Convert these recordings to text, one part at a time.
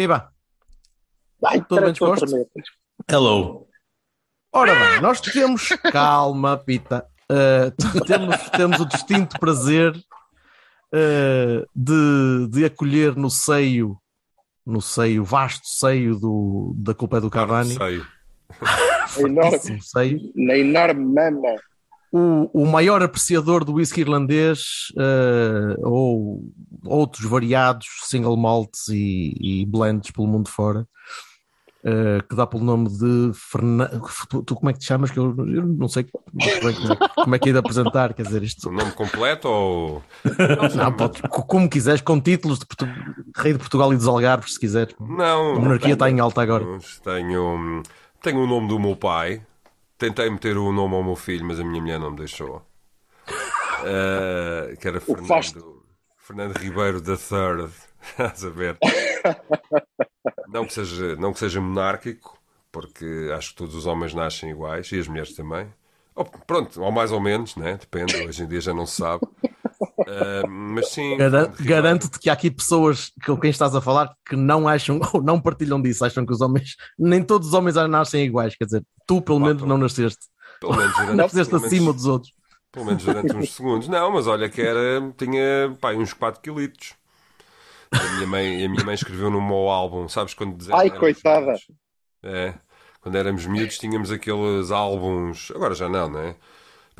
Viva! Ai, Tudo bem disposto? Hello. Ora bem, nós temos. Calma, Pita. Uh, temos, temos o distinto prazer uh, de, de acolher no seio, no seio, vasto seio do, da culpa é do Cavani. Sei. enorme, seio. na enorme mama. O, o maior apreciador do whisky irlandês uh, ou outros variados single malts e, e blends pelo mundo fora, uh, que dá pelo nome de Fernando. Tu, tu como é que te chamas? Que eu, eu não sei como é, como é que é de apresentar. Quer dizer, isto O nome completo ou. Não, pode, co- como quiseres, com títulos de Portu- Rei de Portugal e dos Algarves, se quiseres. Não. A monarquia está em alta agora. Tenho, tenho o nome do meu pai. Tentei meter o nome ao meu filho, mas a minha mulher não me deixou. Eh, que era. Fernando, Fernando Ribeiro da Third. Estás a ver? não, que seja, não que seja monárquico, porque acho que todos os homens nascem iguais e as mulheres também. Ou, pronto, ou mais ou menos, né? depende, hoje em dia já não se sabe. Eh, mas sim. Garanto-te que há aqui pessoas com quem estás a falar que não acham ou não partilham disso, acham que os homens, nem todos os homens nascem iguais, quer dizer, tu pelo menos não nasceste, Pelo menos durante, nasceste pelo menos- acima dos outros. Pelo menos durante uns segundos. Não, mas olha que era, tinha pá, uns 4 quilitos. A minha mãe, a minha mãe escreveu no meu álbum, sabes quando Ai, coitada. miúdos? É, quando éramos miúdos tínhamos aqueles álbuns, agora já não, não é?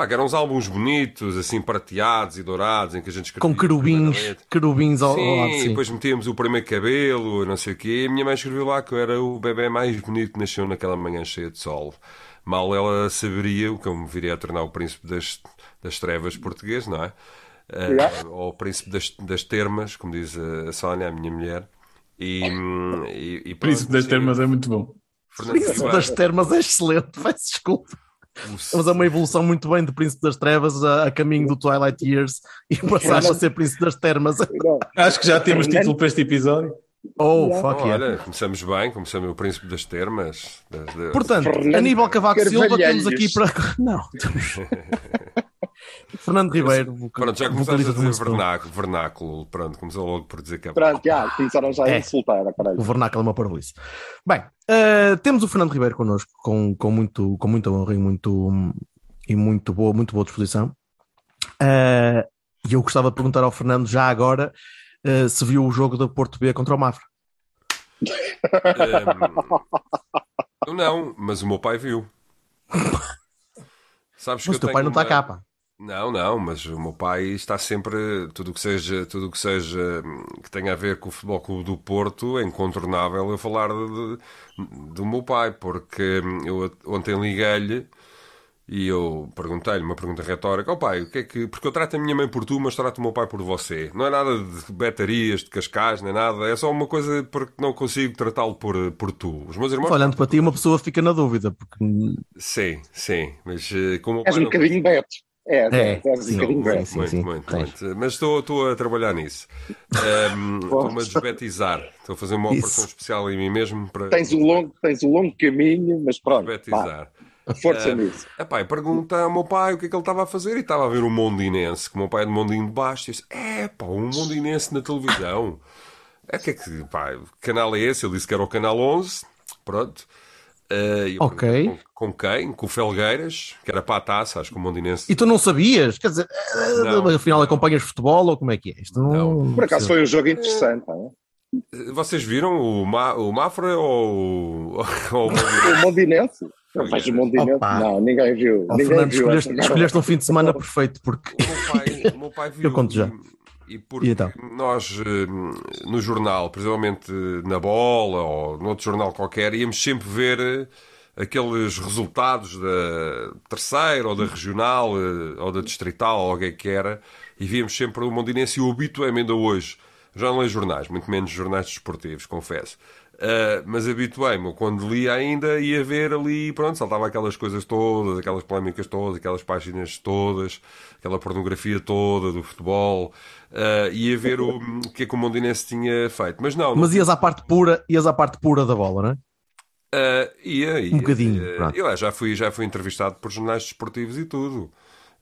Pá, que eram uns álbuns bonitos, assim prateados e dourados, em que a gente escrevia Com querubins, querubins ao, Sim, lado, e sim. depois metíamos o primeiro cabelo, não sei o quê. E a minha mãe escreveu lá que eu era o bebê mais bonito que nasceu naquela manhã cheia de sol. Mal ela saberia o que eu me viria a tornar o príncipe das, das trevas português, não é? Yeah. ou o príncipe das, das termas, como diz a Sónia, a minha mulher. E, e, e pronto, Príncipe das termas é muito bom. Fernando Príncipe Ribeiro, das Termas é excelente, peço desculpa. Mas é uma evolução muito bem do Príncipe das Trevas a, a caminho do Twilight Years e passaste a ser Príncipe das Termas. Acho que já temos título para este episódio. Oh, Yeah. fuck yeah. Olha, começamos bem, começamos o príncipe das termas. das- das- Portanto, Fernando Aníbal Cavaco Silva temos aqui para. Não, temos. Fernando Ribeiro, vocal- Pronto, já vocalista do Monstro. vernáculo, vernáculo. Pronto, começou logo por dizer que é pronto, já, começaram já a É. insultar, caralho. O vernáculo é uma parvoíce. Bem, eh, temos o Fernando Ribeiro connosco com, com, muito, com muita honra e muito, e muito, boa, muito boa disposição. Eh, E eu gostava de perguntar ao Fernando, já agora, eh, se viu o jogo da Porto B contra o Mafra. Ehm, eu não, mas o meu pai viu. Sabes Mas o eu teu pai não está uma- cá, pá. Não, não, mas o meu pai está sempre tudo o que seja, tudo o que seja hum, que tenha a ver com o Futebol Clube do Porto, é incontornável eu falar de- de- do meu pai, porque hum, eu ontem liguei-lhe e eu perguntei-lhe uma pergunta retórica, ó pai, o que é que. Porque eu trato a minha mãe por tu, mas trato o meu pai por você. Não é nada de betarias, de cascais, nem nada, é só uma coisa porque não consigo tratá-lo por, por tu. Os meus irmãos. Olhando para ti, uma pessoa fica na dúvida, porque Sim, sim, mas eh, como És um não- bocadinho beto. É, É, sim, sim, beto. sim. muito, muito, muito. Mas estou, estou a trabalhar nisso. Estou-me a desbetizar. Estou a fazer uma Isso. operação especial em mim mesmo para Tens um longo, tens um longo caminho, mas pronto, desbetizar. força Eh, nisso. Epá, e pergunta ao meu pai o que é que ele estava a fazer e estava a ver o Mondinense, que o meu pai é de Mondinho de Baixo. E disse: É, pá, um Mondinense na televisão. É que é que, pá, que canal é esse? Ele disse que era o canal 11. Pronto. Eh, eu Ok. Com, com quem? Com o Felgueiras, que era para a taça, acho que o Mondinense. E tu não sabias? Quer dizer, eh, Não. afinal acompanhas futebol ou como é que é? Isto não, Por acaso foi um jogo interessante. não Vocês viram o, Ma, o Mafra ou, o- ou o é? Mondinense? O Mondinense? Não faz o Mondinense? Opa. Não, ninguém viu. Oh, ninguém Fernando, viu escolheste, escolheste um fim de semana perfeito, porque O meu pai, o meu pai viu. Eu conto já. E, e porque E então? nós, eh, no jornal, principalmente na bola ou noutro jornal qualquer, íamos sempre ver eh, aqueles resultados da terceira ou da regional eh, ou da distrital ou alguém que era e víamos sempre o Mondinense e o habituei-me ainda hoje. Já não leio jornais, muito menos jornais desportivos, confesso. Uh, mas habituei-me, quando lia ainda, ia ver ali, pronto, saltava aquelas coisas todas, aquelas polémicas todas, aquelas páginas todas, aquela pornografia toda do futebol, uh, ia ver o, o que é que o Mondinense tinha feito. Mas não. Mas ias à parte pura, ias à parte pura da bola, não é? Uh, ia, ia, um bocadinho. Uh, eu já fui, já fui entrevistado por jornais desportivos e tudo.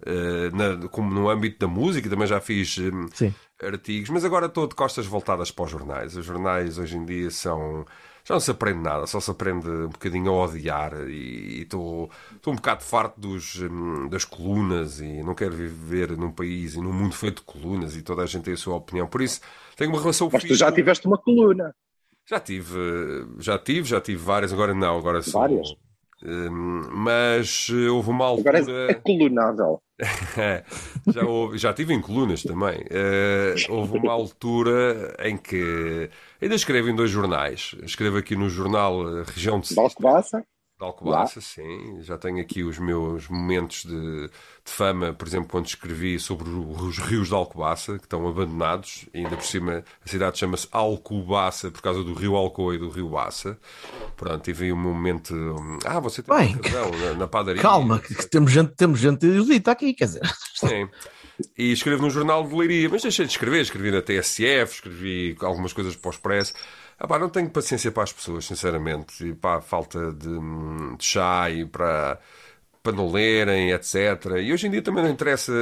Uh, na, como no âmbito da música, também já fiz um, artigos, mas agora estou de costas voltadas para os jornais. Os jornais hoje em dia são. Já não se aprende nada, só se aprende um bocadinho a odiar e estou um bocado farto dos, um, das colunas e não quero viver num país e num mundo feito de colunas e toda a gente tem a sua opinião. Por isso, tenho uma relação Mas tu já tiveste uma coluna. Já tive, já tive, já tive várias, agora não, agora sou, Várias? Hum, mas houve uma altura. Agora é colunável. já, houve, já tive em colunas também. Uh, houve uma altura em que. Ainda escrevo em dois jornais. Escrevo aqui no jornal Região de Alcobaça. De Alcobaça, sim. Já tenho aqui os meus momentos de, de, fama, por exemplo, quando escrevi sobre os rios de Alcobaça, que estão abandonados, e ainda por cima a cidade chama-se Alcobaça por causa do rio Alcoa e do rio Baça. Pronto, tive um momento. Ah, você tem Bem, razão, na, na padaria. Calma, que temos gente, temos gente erudita aqui, quer dizer. Sim. E escrevo no jornal de Leiria, mas deixei de escrever. Escrevi na TSF, escrevi algumas coisas para o Expresso. Ah, pá, não tenho paciência para as pessoas, sinceramente. E pá, falta de, de chá e para, para não lerem, etc. E hoje em dia também não interessa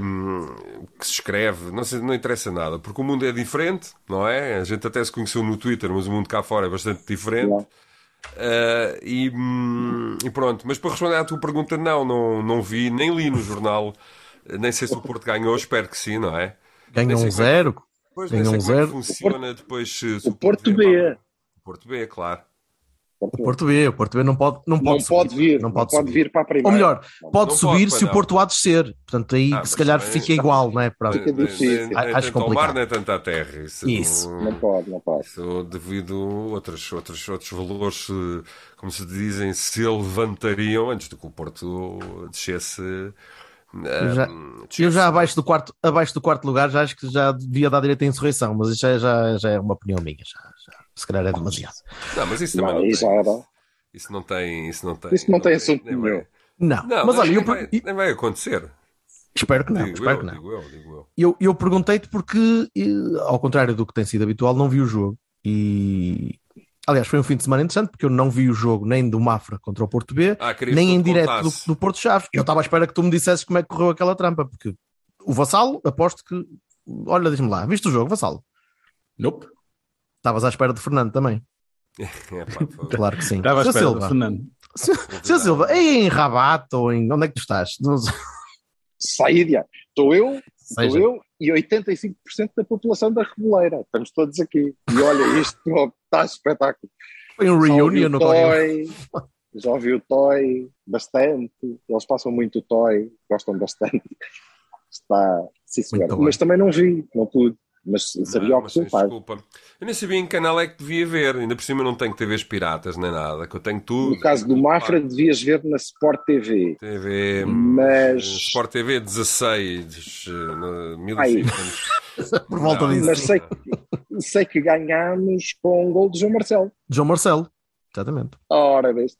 hum, o que se escreve, não, não interessa nada, porque o mundo é diferente, não é? A gente até se conheceu no Twitter, mas o mundo cá fora é bastante diferente. Uh, e, hum, e, pronto, mas para responder à tua pergunta, não, não, não vi, nem li no jornal, nem sei se o Porto ganhou, espero que sim, não é? Ganhou um zero. Pois, Ganhou nem um é zero. que funciona depois se, se O Porto B. O Porto B, claro. O Porto B, o Porto B não pode, não pode, Não pode subir, vir, não pode, subir. vir para a primeira. Ou melhor, pode Não subir pode, se pois o não. Porto de descer. Portanto, aí Ah, se calhar também fica igual, não é? Para... Fica difícil. Nem- Acho ao complicado. mar, nem tanto à terra. Isso, Isso. não- Não pode, não pode. Isso devido a outros, outros, outros valores, eh, como se dizem, se levantariam antes de que o Porto descesse. Eh, Já-. Eu já abaixo do, quarto, abaixo do quarto lugar já acho que já devia dar direito à insurreição, mas isso já, já, já é uma opinião minha. Já, já. Se calhar é demasiado. Não, mas isso também Não, não, isso tem. era. Isso não tem. Isso não tem, Isso não tem assunto nem nenhum. vai- Não, Não, mas olha, eu, nem, vai, nem vai acontecer. espero que não. digo espero eu, que não. digo eu, digo eu. Eu, eu perguntei-te porque, eh, ao contrário do que tem sido habitual, não vi o jogo. E aliás, foi um fim de semana interessante porque eu não vi o jogo nem do Mafra contra o Porto B, Ah, nem em direto do, do Porto Chaves. Eu estava à espera que tu me dissesses como é que correu aquela trampa, porque o Vassalo, aposto que. Olha, diz-me lá, viste o jogo, Vassalo? Nope. Estavas à espera de Fernando também. Claro que sim. Estava à espera do Silva, Fernando. Seu Silva, aí em Rabat ou em. Onde é que tu estás? Saída. Estou eu, estou eu e 85% da população da Reboleira. Estamos todos aqui. E olha, isto está espetáculo. Foi um reunion no. Toy, já ouvi o Toy bastante. Eles passam muito o Toy, gostam bastante. Está, sim, senhora. Bem. Mas também não vi, não pude. Mas sabia Não, o que tens faz. desculpa. Eu nem sabia em que canal é que devia ver. Ainda por cima não tenho TVs piratas nem nada, que eu tenho tudo. No caso do Mafra, devias ver na Sport TV. TV, Mas- Sport TV 16, eh, no- 1500. Por volta Não, disso. Mas sei, que- sei que ganhámos com um gol de João Marcelo. João Marcelo. Exatamente. Ora, veste.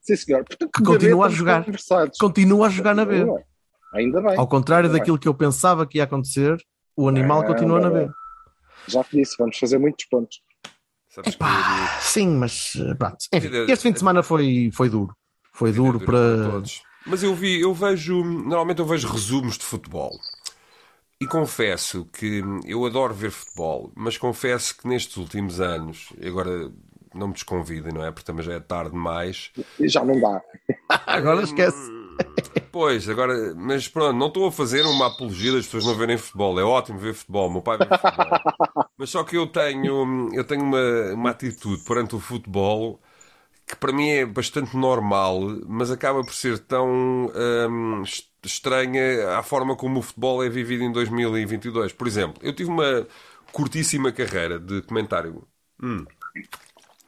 Sim, senhor. Portanto, Que continua a jogar. Continua a jogar na B. Ainda bem. Ao contrário Ainda bem. daquilo que eu pensava que ia acontecer, o animal Ah, continua na B. Já te disse, vamos fazer muitos pontos. Sabes que Pá, sim, mas eh, pronto. Enfim, este fim de semana foi, foi duro. Foi duro dura para todos. Mas eu vi, eu vejo, normalmente eu vejo resumos de futebol. E confesso que eu adoro ver futebol, mas confesso que nestes últimos anos, e agora não me desconvidem, não é? Porque também já é tarde demais. Já não dá. Agora esquece. Pois, agora, mas pronto, não estou a fazer uma apologia das pessoas não verem futebol. É ótimo ver futebol, meu pai vê futebol. mas só que eu tenho, eu tenho uma, uma atitude perante o futebol que para mim é bastante normal, mas acaba por ser tão hum, est- estranha a forma como o futebol é vivido em 2022. Por exemplo, eu tive uma curtíssima carreira de comentário, hum,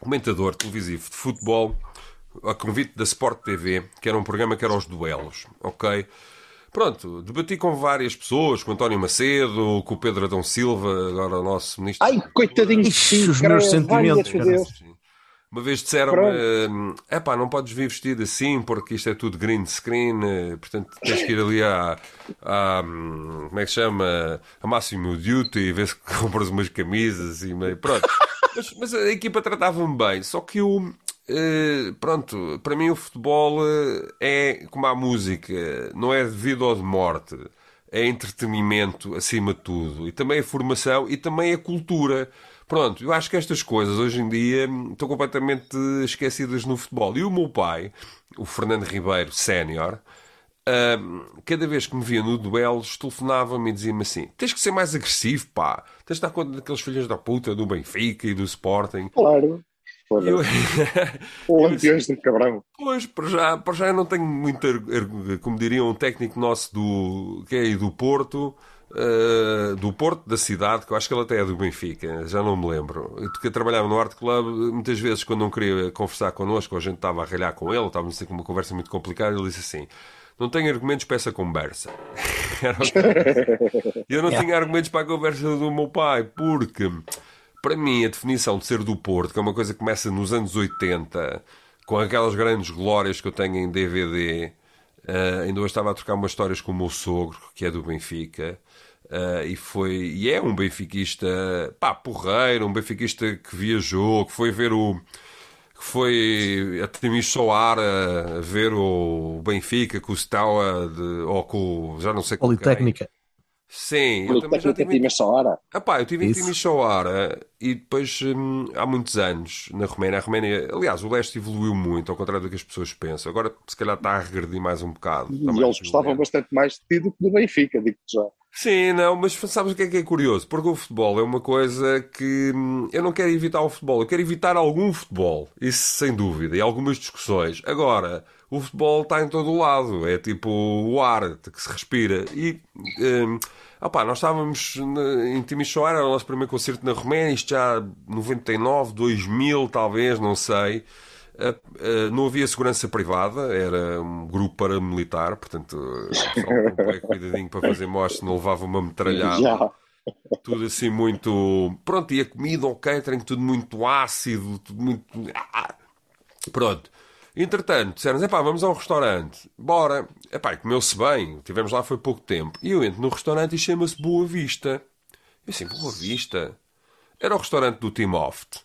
comentador televisivo de futebol a convite da Sport TV, que era um programa que era os duelos, ok? Pronto, debati com várias pessoas, com o António Macedo, com o Pedro Adão Silva, agora o nosso ministro. Ai, coitadinho de os cara, meus sentimentos. Uma vez disseram-me: é pá, não podes vir vestido assim porque isto é tudo green screen, eh, portanto tens que ir ali à, à, como é que se chama? A Máximo Duty e ver se compras umas camisas e meio. Pronto. Mas, mas a equipa tratava-me bem, só que eu. Eh, pronto, para mim o futebol eh, é como a música, não é de vida ou de morte, é entretenimento acima de tudo, e também é formação e também é cultura. Pronto, eu acho que estas coisas hoje em dia estão completamente esquecidas no futebol. E o meu pai, o Fernando Ribeiro, sénior, hum, cada vez que me via no duelos, telefonava-me e dizia-me assim: tens que ser mais agressivo, pá, tens de dar conta daqueles filhos da puta do Benfica e do Sporting. Claro. E eu- O Lampiões do Cabrão. Pois, para já, para já eu não tenho muito, como diria um técnico nosso do, que é aí do Porto, eh, do Porto, da cidade, que eu acho que ele até é do Benfica, já não me lembro, que trabalhava no Art Club, muitas vezes quando não queria conversar connosco, a gente estava a ralhar com ele, estávamos a ter uma conversa muito complicada, ele disse assim, não tenho argumentos para essa conversa. Era o que ele disse. eu não tinha argumentos para a conversa do meu pai, porque para mim a definição de ser do Porto, que é uma coisa que começa nos anos 80, com aquelas grandes glórias que eu tenho em DVD, eh, ainda hoje estava a trocar umas histórias com o meu sogro, que é do Benfica, eh, e foi e é um benfiquista, pá, porreiro, um benfiquista que viajou, que foi ver o que foi a Timisoara a ver o Benfica com o Steaua de, ou com já não sei com quem. Sim, eu também já tive essa hora. ah pá, eu estive em Isso. Timisoara e depois hum, há muitos anos na Roménia. A Roménia, aliás, o leste evoluiu muito, ao contrário do que as pessoas pensam. Agora se calhar está a regredir mais um bocado. E eles gostavam bastante mais de ti do que do Benfica, digo-te já. Sim, não, mas sabes o que é que é curioso? Porque o futebol é uma coisa que hum, eu não quero evitar o futebol, eu quero evitar algum futebol, isso sem dúvida, e algumas discussões. Agora, o futebol está em todo o lado, é tipo o ar que se respira. E, hum, opá, nós estávamos em Timisoara, era o nosso primeiro concerto na Roménia, isto já 99, 2000 talvez, não sei. Uh, uh, não havia segurança privada, era um grupo paramilitar, portanto, com um cuidadinho para fazer mostra, não levava uma metralhada, Já. tudo assim muito. Pronto, e a comida, o catering, tudo muito ácido, tudo muito. Ah! Pronto. Entretanto, disseram epá, vamos a um restaurante. Bora. Epá, comeu-se bem. Tivemos lá foi pouco tempo. E eu entro no restaurante e chama-se Boa Vista. Eu assim, Boa Vista? Era o restaurante do Tim Oft.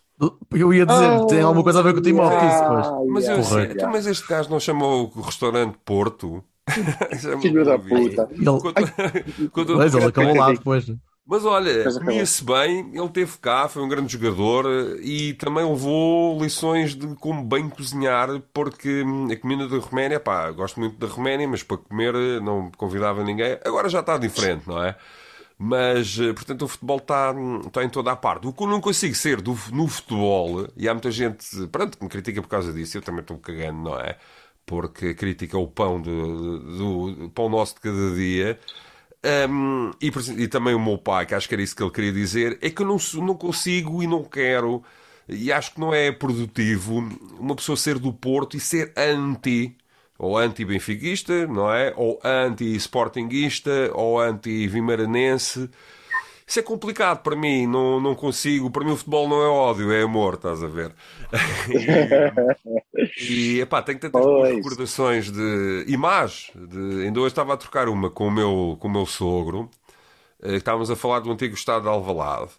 Eu ia dizer, tem alguma coisa a ver com o Tim Oft, isso, pois. Mas eu yeah, assim, Porreiro. então, mas este gajo não chamou o restaurante Porto? Filho da puta. Ele, Quando- quando- pois, ele acabou lá depois. Mas olha, comia-se bem, ele teve cá, foi um grande jogador eh, e também levou lições de como bem cozinhar, porque hum, a comida da Roménia, pá, gosto muito da Roménia, mas para comer eh, não convidava ninguém. Agora já está diferente, não é? Mas, eh, portanto, o futebol está, hum, está em toda a parte. O que eu não consigo ser do, no futebol, e há muita gente, pronto, que me critica por causa disso, eu também estou cagando, não é? Porque critica o pão do, do, do pão nosso de cada dia. Um, e, e também o meu pai, que acho que era isso que ele queria dizer, é que eu não, não consigo e não quero, e acho que não é produtivo uma pessoa ser do Porto e ser anti, ou anti-benfiquista, não é? Ou anti-sportinguista, ou anti-vimaranense. Isso é complicado para mim, não, não consigo. Para mim, o futebol não é ódio, é amor, estás a ver? e, epá, tenho tantas recordações de. E más. De... Ainda hoje estava a trocar uma com o meu, com o meu sogro. Eh, Estávamos a falar do antigo estado de Alvalade.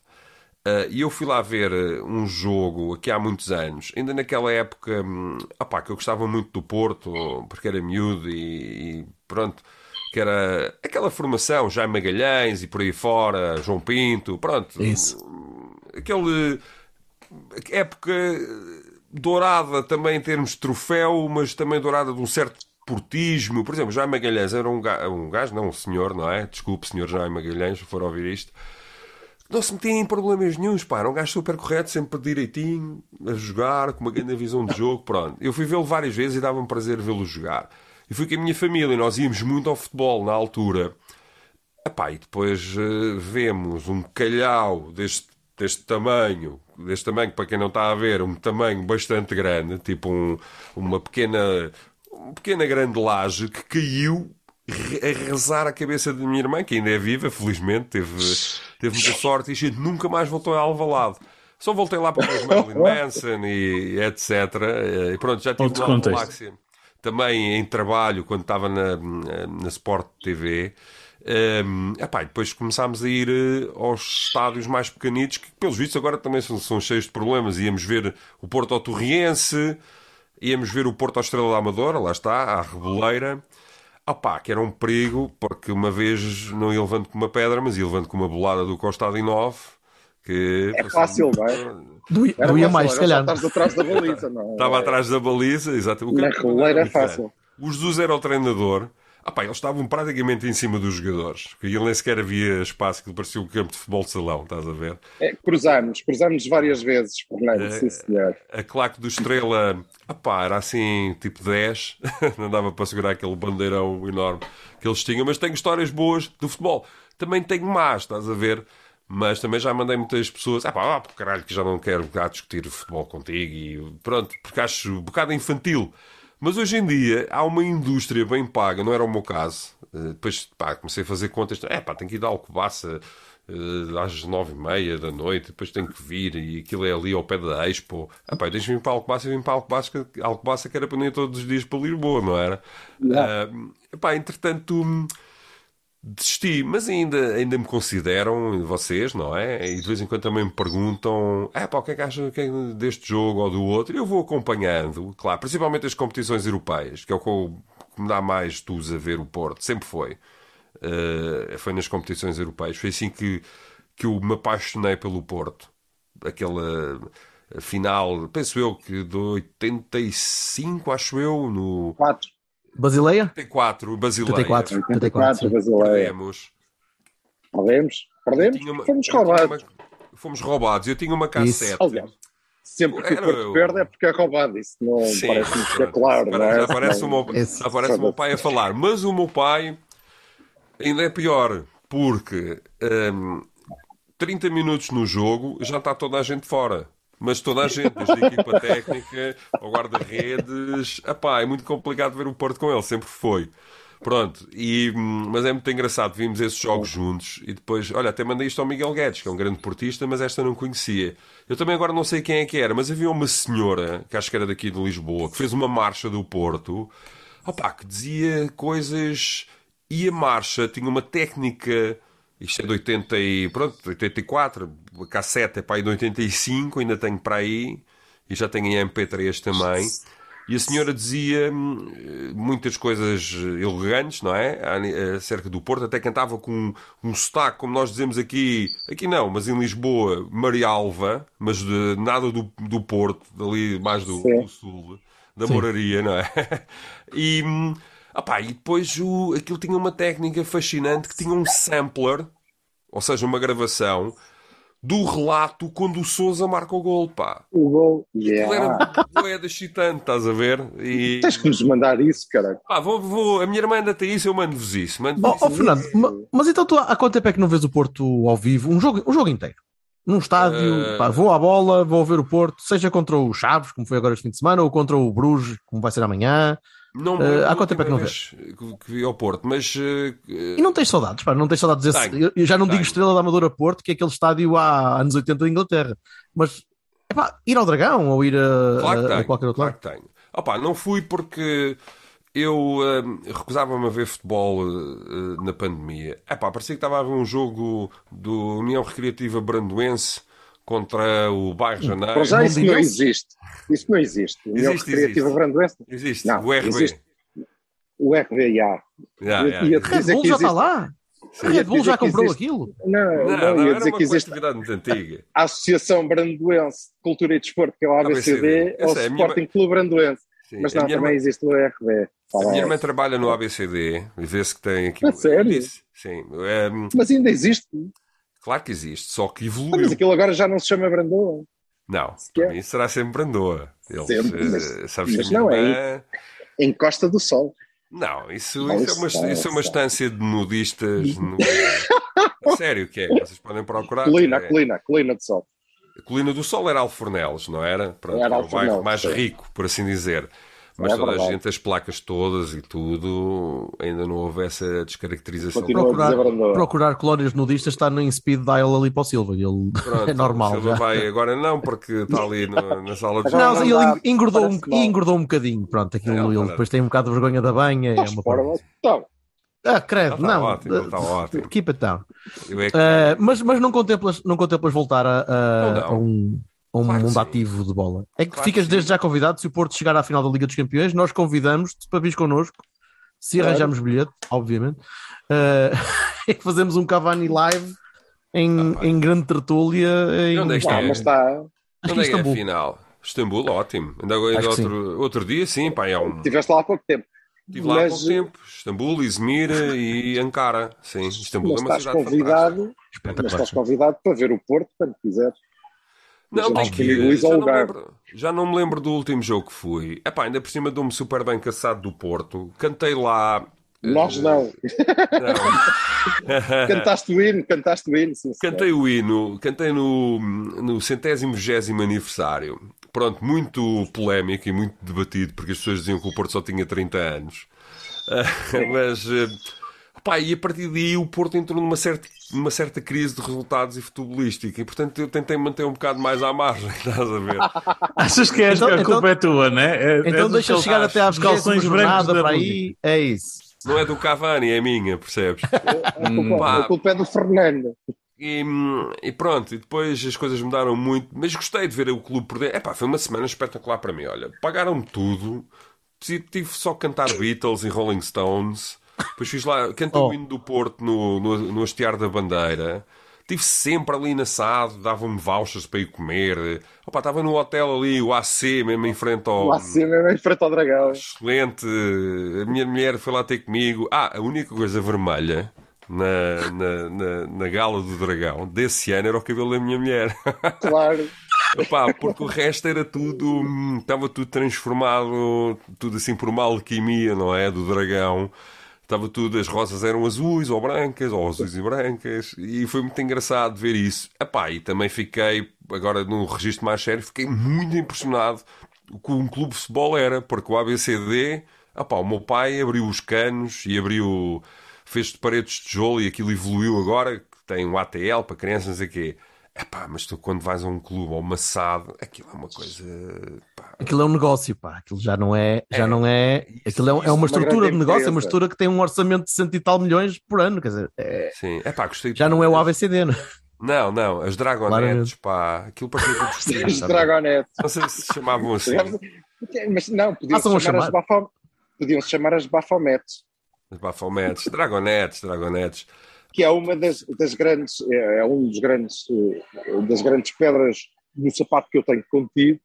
Eh, E eu fui lá ver eh, um jogo aqui há muitos anos, ainda naquela época hum, opá, que eu gostava muito do Porto, porque era miúdo e, e pronto, que era aquela formação, Jaime Magalhães e por aí fora, João Pinto, pronto. Isso. Aquele época dourada também em termos de troféu, mas também dourada de um certo portismo. Por exemplo, Jaime Magalhães era um gajo, um gajo, não um senhor, não é? Desculpe, senhor Jaime Magalhães, se for ouvir isto. Não se metia em problemas nenhums, pá. Era um gajo super correto, sempre direitinho, a jogar, com uma grande visão de jogo, pronto. Eu fui vê-lo várias vezes e dava-me prazer vê-lo jogar. E fui com a minha família, e nós íamos muito ao futebol na altura. Epá, e depois eh, vemos um calhau deste deste tamanho, deste tamanho, para quem não está a ver, um tamanho bastante grande, tipo um- uma pequena, uma pequena grande laje que caiu a rezar a cabeça da minha irmã, que ainda é viva, felizmente, teve, teve muita sorte e a gente nunca mais voltou a Alvalade. Só voltei lá para os Marilyn Manson e etc. E pronto, já tive Outro galáxia. Também em trabalho, quando estava na, na Sport TV. Um, epá, e depois começámos a ir eh, aos estádios mais pequenitos, que pelos vistos agora também são, são cheios de problemas. Íamos ver o Porto ao Torriense, íamos ver o Porto à Estrela da Amadora, lá está, à Reboleira. Opá, que era um perigo, porque uma vez não ia levando com uma pedra, mas ia levando com uma bolada do Costa Adinove. Que É fácil, não é? Doía, Era doía fácil, mais, se calhar. Estás atrás da baliza, não é? Estava atrás da baliza, exato. O Na que- roleira é fácil. O Jesus era o treinador. Ah pá, eles estavam praticamente em cima dos jogadores. Que ele nem sequer havia espaço que parecia um campo de futebol de salão, estás a ver? É, cruzamos, cruzamos várias vezes, Fernando, É. sim senhor. A claque do Estrela, ah pá, era assim, tipo 10. Não dava para segurar aquele bandeirão enorme que eles tinham. Mas tenho histórias boas do futebol. Também tenho más, estás a ver? Mas também já mandei muitas pessoas, ah pá, ah, por caralho, que já não quero cá discutir futebol contigo e pronto, porque acho um bocado infantil. Mas hoje em dia há uma indústria bem paga, não era o meu caso. Eh, Depois pá, comecei a fazer contas, é pá, tenho que ir dar Alcobaça eh, às nove e meia da noite, depois tenho que vir e aquilo é ali ao pé da Expo. Ah pá, deixa-me ir para Alcobaça e vim para Alcobaça, que- Alcobaça que era para ir todos os dias para Lisboa, não era? Ah, pá, entretanto hum, desisti, mas ainda, ainda me consideram, vocês, não é? E de vez em quando também me perguntam: é pá, o que é que acham é deste jogo ou do outro? E eu vou acompanhando, claro, principalmente as competições europeias, que é o que, me dá mais tus a ver o Porto, sempre foi. Uh, foi nas competições europeias. Foi assim que, que eu me apaixonei pelo Porto. Aquela final, penso eu que de 85, acho eu, no 4, Basileia? 84, Basileia. 84. 84, sim. Basileia. Perdemos. Perdemos? Perdemos? Uma- Fomos roubados. uma- Fomos roubados. Eu tinha uma cassete. Aliás, sempre que o Era Porto eu. perde é porque é roubado. Isso não Sim, parece-me pronto. ficar claro, não é? Já aparece, o meu, Esse- já aparece o meu pai a falar. Mas o meu pai ainda é pior, porque hum, 30 minutos no jogo já está toda a gente fora. Mas toda a gente, desde a equipa técnica ao guarda-redes, é muito complicado ver o Porto com ele, sempre foi. Pronto, e, hum, mas é muito engraçado, vimos esses jogos juntos e depois, olha, até mandei isto ao Miguel Guedes, que é um grande portista, mas esta não conhecia. Eu também agora não sei quem é que era, mas havia uma senhora, que acho que era daqui de Lisboa, que fez uma marcha do Porto, opá, que dizia coisas. E a marcha tinha uma técnica. Isto é de 80 e, pronto, 84, a cassete é para aí de 85, ainda tenho para aí, e já tenho em MP3 também. E a senhora dizia hum, muitas coisas elegantes, não é? Acerca do Porto, até cantava com um, sotaque, como nós dizemos aqui, aqui não, mas em Lisboa, Marialva, mas de, nada do, do Porto, dali mais do, Sim. do sul, da moraria, não é? E, hum, opá, e depois o, aquilo tinha uma técnica fascinante que tinha um sampler, ou seja, uma gravação, do relato quando o Sousa marca o gol, pá. O gol, Aquilo yeah. era boeda excitante, estás a ver? E, Tens que nos mandar isso, cara. pá, vou, vou, a minha irmã anda tem isso, eu mando-vos isso. Mando Oh, oh, Fernando, ma- mas então tu há quanto tempo é que não vês o Porto ao vivo? Um jogo, um jogo inteiro. Num estádio, Eh, pá, vou à bola, vou ver o Porto, seja contra o Chaves, como foi agora este fim de semana, ou contra o Bruges, como vai ser amanhã. Não lembro há quanto tempo é que não vez que- vi ao Porto, mas eh, E não tens saudades, pá, não tens saudades desse. Tenho, eu- já não digo tenho. Estrela da Amadora Porto, que é aquele estádio há anos 80 da Inglaterra. Mas, epá, ir ao Dragão ou ir a, Claro a- a qualquer outro claro lado. que tenho. Opa, não fui porque eu hum, recusava-me a ver futebol eh, na pandemia. Epá, parecia que estava a ver um jogo do União Recreativa Brandoense contra o Bairro Janeiro. Para já isso não existe. Isso não existe. União Existe, Recreativa existe. Brandoense. Existe, Não, o RB. existe. O RB, já. Já, Eu já. ia Red Bull já está lá. A Ia Red Bull já comprou existe- aquilo. Não, Não, não, não, ia era dizer uma que existe coletividade muito antiga. a Associação Brandoense de Cultura e Desporto, que é o ABCD, ou o é a minha- Sporting Clube Brandoense. Sim, Mas não, também irmã- existe o RB. A minha irmã trabalha no ABCD e vê-se que tem aqui. A sério? Disse, sim. É, Mas ainda existe. Claro que existe, só que Ah, Mas evoluiu. aquilo agora já não se chama Brandoa. Não, Sequer. para mim será sempre Brandoa. Eles, Sempre, eh, mas- sabes mas não é Em Costa do Sol. Não, isso, isso, é uma, é- isso é uma é- estância de nudistas. no- sério, que é, vocês podem procurar. Colina, é- colina, colina de sol. a Colina do Sol era Alfornelos, não era? Pronto, Era era o bairro mais rico, por assim dizer. Mas É toda a verdade. gente, as placas todas e tudo, ainda não houve essa descaracterização. Continua a Procurar, procurar colónias nudistas está no speed dial ali para o Silva. Ele Pronto, é normal. o Silva já. vai agora não, porque está ali no- na sala de Não, ele dá, engordou um, mal. engordou um bocadinho. Pronto, aquilo, É, ele depois tem um bocado de vergonha da banha. É uma coisa. então, Ah, credo, Está não. ótimo, está ótimo. Keep it down. É que- Ah, mas, mas não contemplas, não contemplas voltar a, a- Não, não. a um, a um Claro que mundo sim. ativo de bola. É que Claro ficas que desde já convidado. Se o Porto chegar à final da Liga dos Campeões, nós convidamos-te para vir connosco. Se Claro. arranjarmos bilhete, obviamente, ah, e fazemos um Cavani live em, Ah, em grande tertúlia. Em... onde é que é? está. Que Onde é que é a Istambul. final? Istambul, ótimo. Ainda, que outro, outro dia, sim, pá, é um. Estiveste lá há pouco tempo. Estive lá há pouco tempo. Istambul, Izmir e Ankara. Sim, Istambul Mas é uma estás cidade convidado, fantástica. mas estás convidado para ver o Porto quando quiseres. Não, tem que Já não, lembro, já não me lembro do último jogo que fui. Epá, ainda por cima dou-me super bem caçado do Porto. Cantei lá. Nós eh, não. não. Cantaste o hino, cantaste o hino. Sim. Cantei o hino, cantei no, no centésimo vigésimo aniversário. Pronto, muito polémico e muito debatido, porque as pessoas diziam que o Porto só tinha 30 anos. Mas, eh, pá, e a partir daí o Porto entrou numa certa, numa certa crise de resultados e futebolística. E, portanto, eu tentei manter um bocado mais à margem, estás a ver? Achas que, és, Então- a culpa é tua, né? É, é Então dos deixa cal- chegar até à dos calções brancos da para aí. É isso. Não é do Cavani, é minha, percebes? A culpa, Pá. a culpa é do Fernando. E, e pronto, e depois as coisas mudaram muito, mas gostei de ver o clube por dentro. Epá, foi uma semana espetacular para mim. Olha, pagaram-me tudo, tive tive só que cantar Beatles e Rolling Stones, depois fiz lá, cantei Oh. o hino do Porto no, no, no hastear da bandeira. Estive sempre ali na SAD, davam-me vouchers para ir comer. Opa, estava no hotel ali, o AC, mesmo em frente ao. Lá acima, mesmo em frente ao dragão. Excelente. A minha mulher foi lá ter comigo. Ah, a única coisa vermelha na, na, na, na gala do dragão desse ano era o cabelo da minha mulher. Claro. Epá, porque o resto era tudo. hum, Estava tudo transformado, tudo assim por uma alquimia, não é? Do dragão. Estava tudo, as rosas eram azuis ou brancas, ou azuis e brancas, e foi muito engraçado ver isso. Epá, e também fiquei, agora num registro mais sério, fiquei muito impressionado com um clube de futebol era, porque o ABCD, epá, o meu pai abriu os canos e abriu, fez de paredes de tijolo e aquilo evoluiu agora, que tem um ATL para crianças, não sei o quê. Epá, mas tu quando vais a um clube ou uma SAD, aquilo é uma coisa. Pá, Aquilo é um negócio, pá. Aquilo já não é. Já É. não é aquilo é, Isso- é uma uma estrutura de negócio, é uma estrutura que tem um orçamento de cento e tal milhões por ano. Quer dizer, é- sim, epá, gostei já não é o ABCD, não é? Não, não, as Dragonettes, pá, aquilo tudo Os vestido. Dragonettes. Não sei se se chamavam assim. Mas não, podiam-se Façam-a chamar, as chamar. bafom... podiam -se chamar as Bafometes, As Bafometes, Dragonettes, Dragonettes. Que é uma das, das grandes, é, é um dos grandes, eh, das grandes pedras no sapato que eu tenho contigo,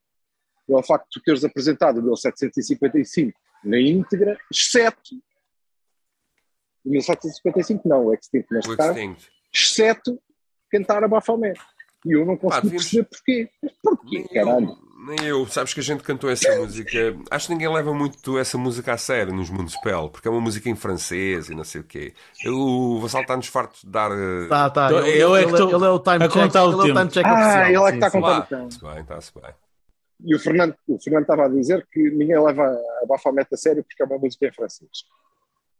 é o facto de teres apresentado o 1755 na íntegra, exceto o 1755 não, o Extinct neste O caso, Extinct. exceto cantar a Bafomé. E eu não devíamos- perceber porquê. Mas porquê, caralho? Eu, nem eu. Sabes que a gente cantou essa música. Acho que ninguém leva muito essa música a sério nos Municipal, porque é uma música em francês e não sei o quê. Eu- O Vassal está-nos farto de dar. eh, Tá, tá. Então, Ele, eu é ele- que ele é o time a check. contar o ele é o tempo. time check Ah, oficial. ele é que está a contar o tempo. Está-se bem, está-se bem. E o Fernando, o Fernando estava a dizer que ninguém leva a Bafomete a sério porque é uma música em francês.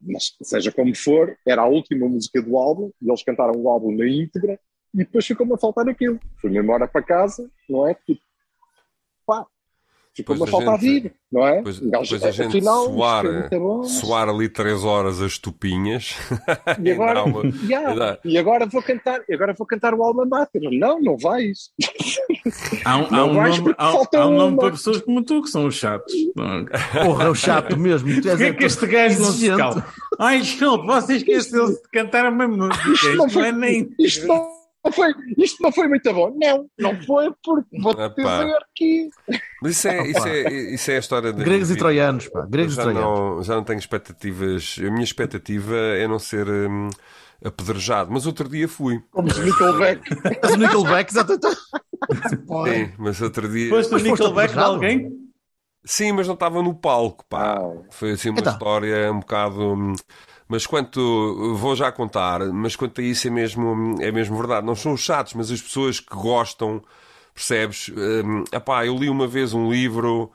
Mas, seja como for, era a última música do álbum, e eles cantaram o álbum na íntegra, e depois ficou-me a faltar aquilo. Fui-me embora para casa, não é? Tipo, pá, ficou-me a Depois a faltar gente- vir, não é? Depois, depois a gente afinal, suar, é suar ali 3 horas as tupinhas. E agora, uma- dá- e agora vou cantar, agora vou cantar o Alma Mater. Não, não vais. Há um, há um nome, há, falta há um nome uma. para pessoas como tu que são os chatos. Porra, é o chato mesmo. Tu és Porquê é que este gajo não se calma? Ai, desculpe, você esqueceu-se de cantar a mesma música. Isto Isto não foi, é nem. isto não foi, isto não foi muito bom. Não, não foi porque vou Epá. dizer que Mas isso é, isso, é, isso é a história da Gregos e troianos, pá. Gregos e já troianos. não, já não tenho expectativas. A minha expectativa é não ser hum, apedrejado. Mas outro dia fui. como os Nickelback. Mas o Nickelback, exatamente. Sim, mas outro dia. Foste o Nickelback de alguém? Sim, mas não estava no palco, pá. Ah. Foi assim uma Então. história um bocado. Mas quanto, vou já contar, mas quanto a isso é mesmo, é mesmo verdade. Não são os chatos, mas as pessoas que gostam, percebes? Hum, epá, eu li uma vez um livro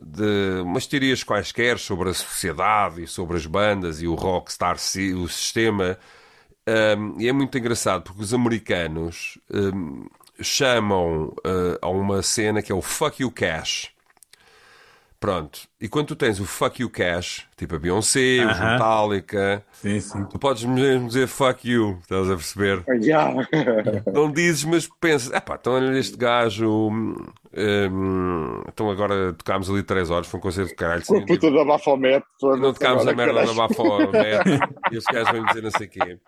de umas teorias quaisquer sobre a sociedade e sobre as bandas e o rockstar, o sistema. Um, e é muito engraçado porque os americanos um, chamam uh, a uma cena que é o fuck you cash. Pronto. E quando tu tens o fuck you cash, tipo a Beyoncé, os Aham. Metallica, Sim, sim. tu podes mesmo dizer fuck you, estás a perceber? Já. Não dizes, mas pensas, epá, então olha este gajo. hum, então agora tocámos ali 3 horas, foi um concerto de caralho. Com a sim, puta da Baphomet. e não tocámos a merda da. Bafomete e os gajos vêm dizer não sei o quê.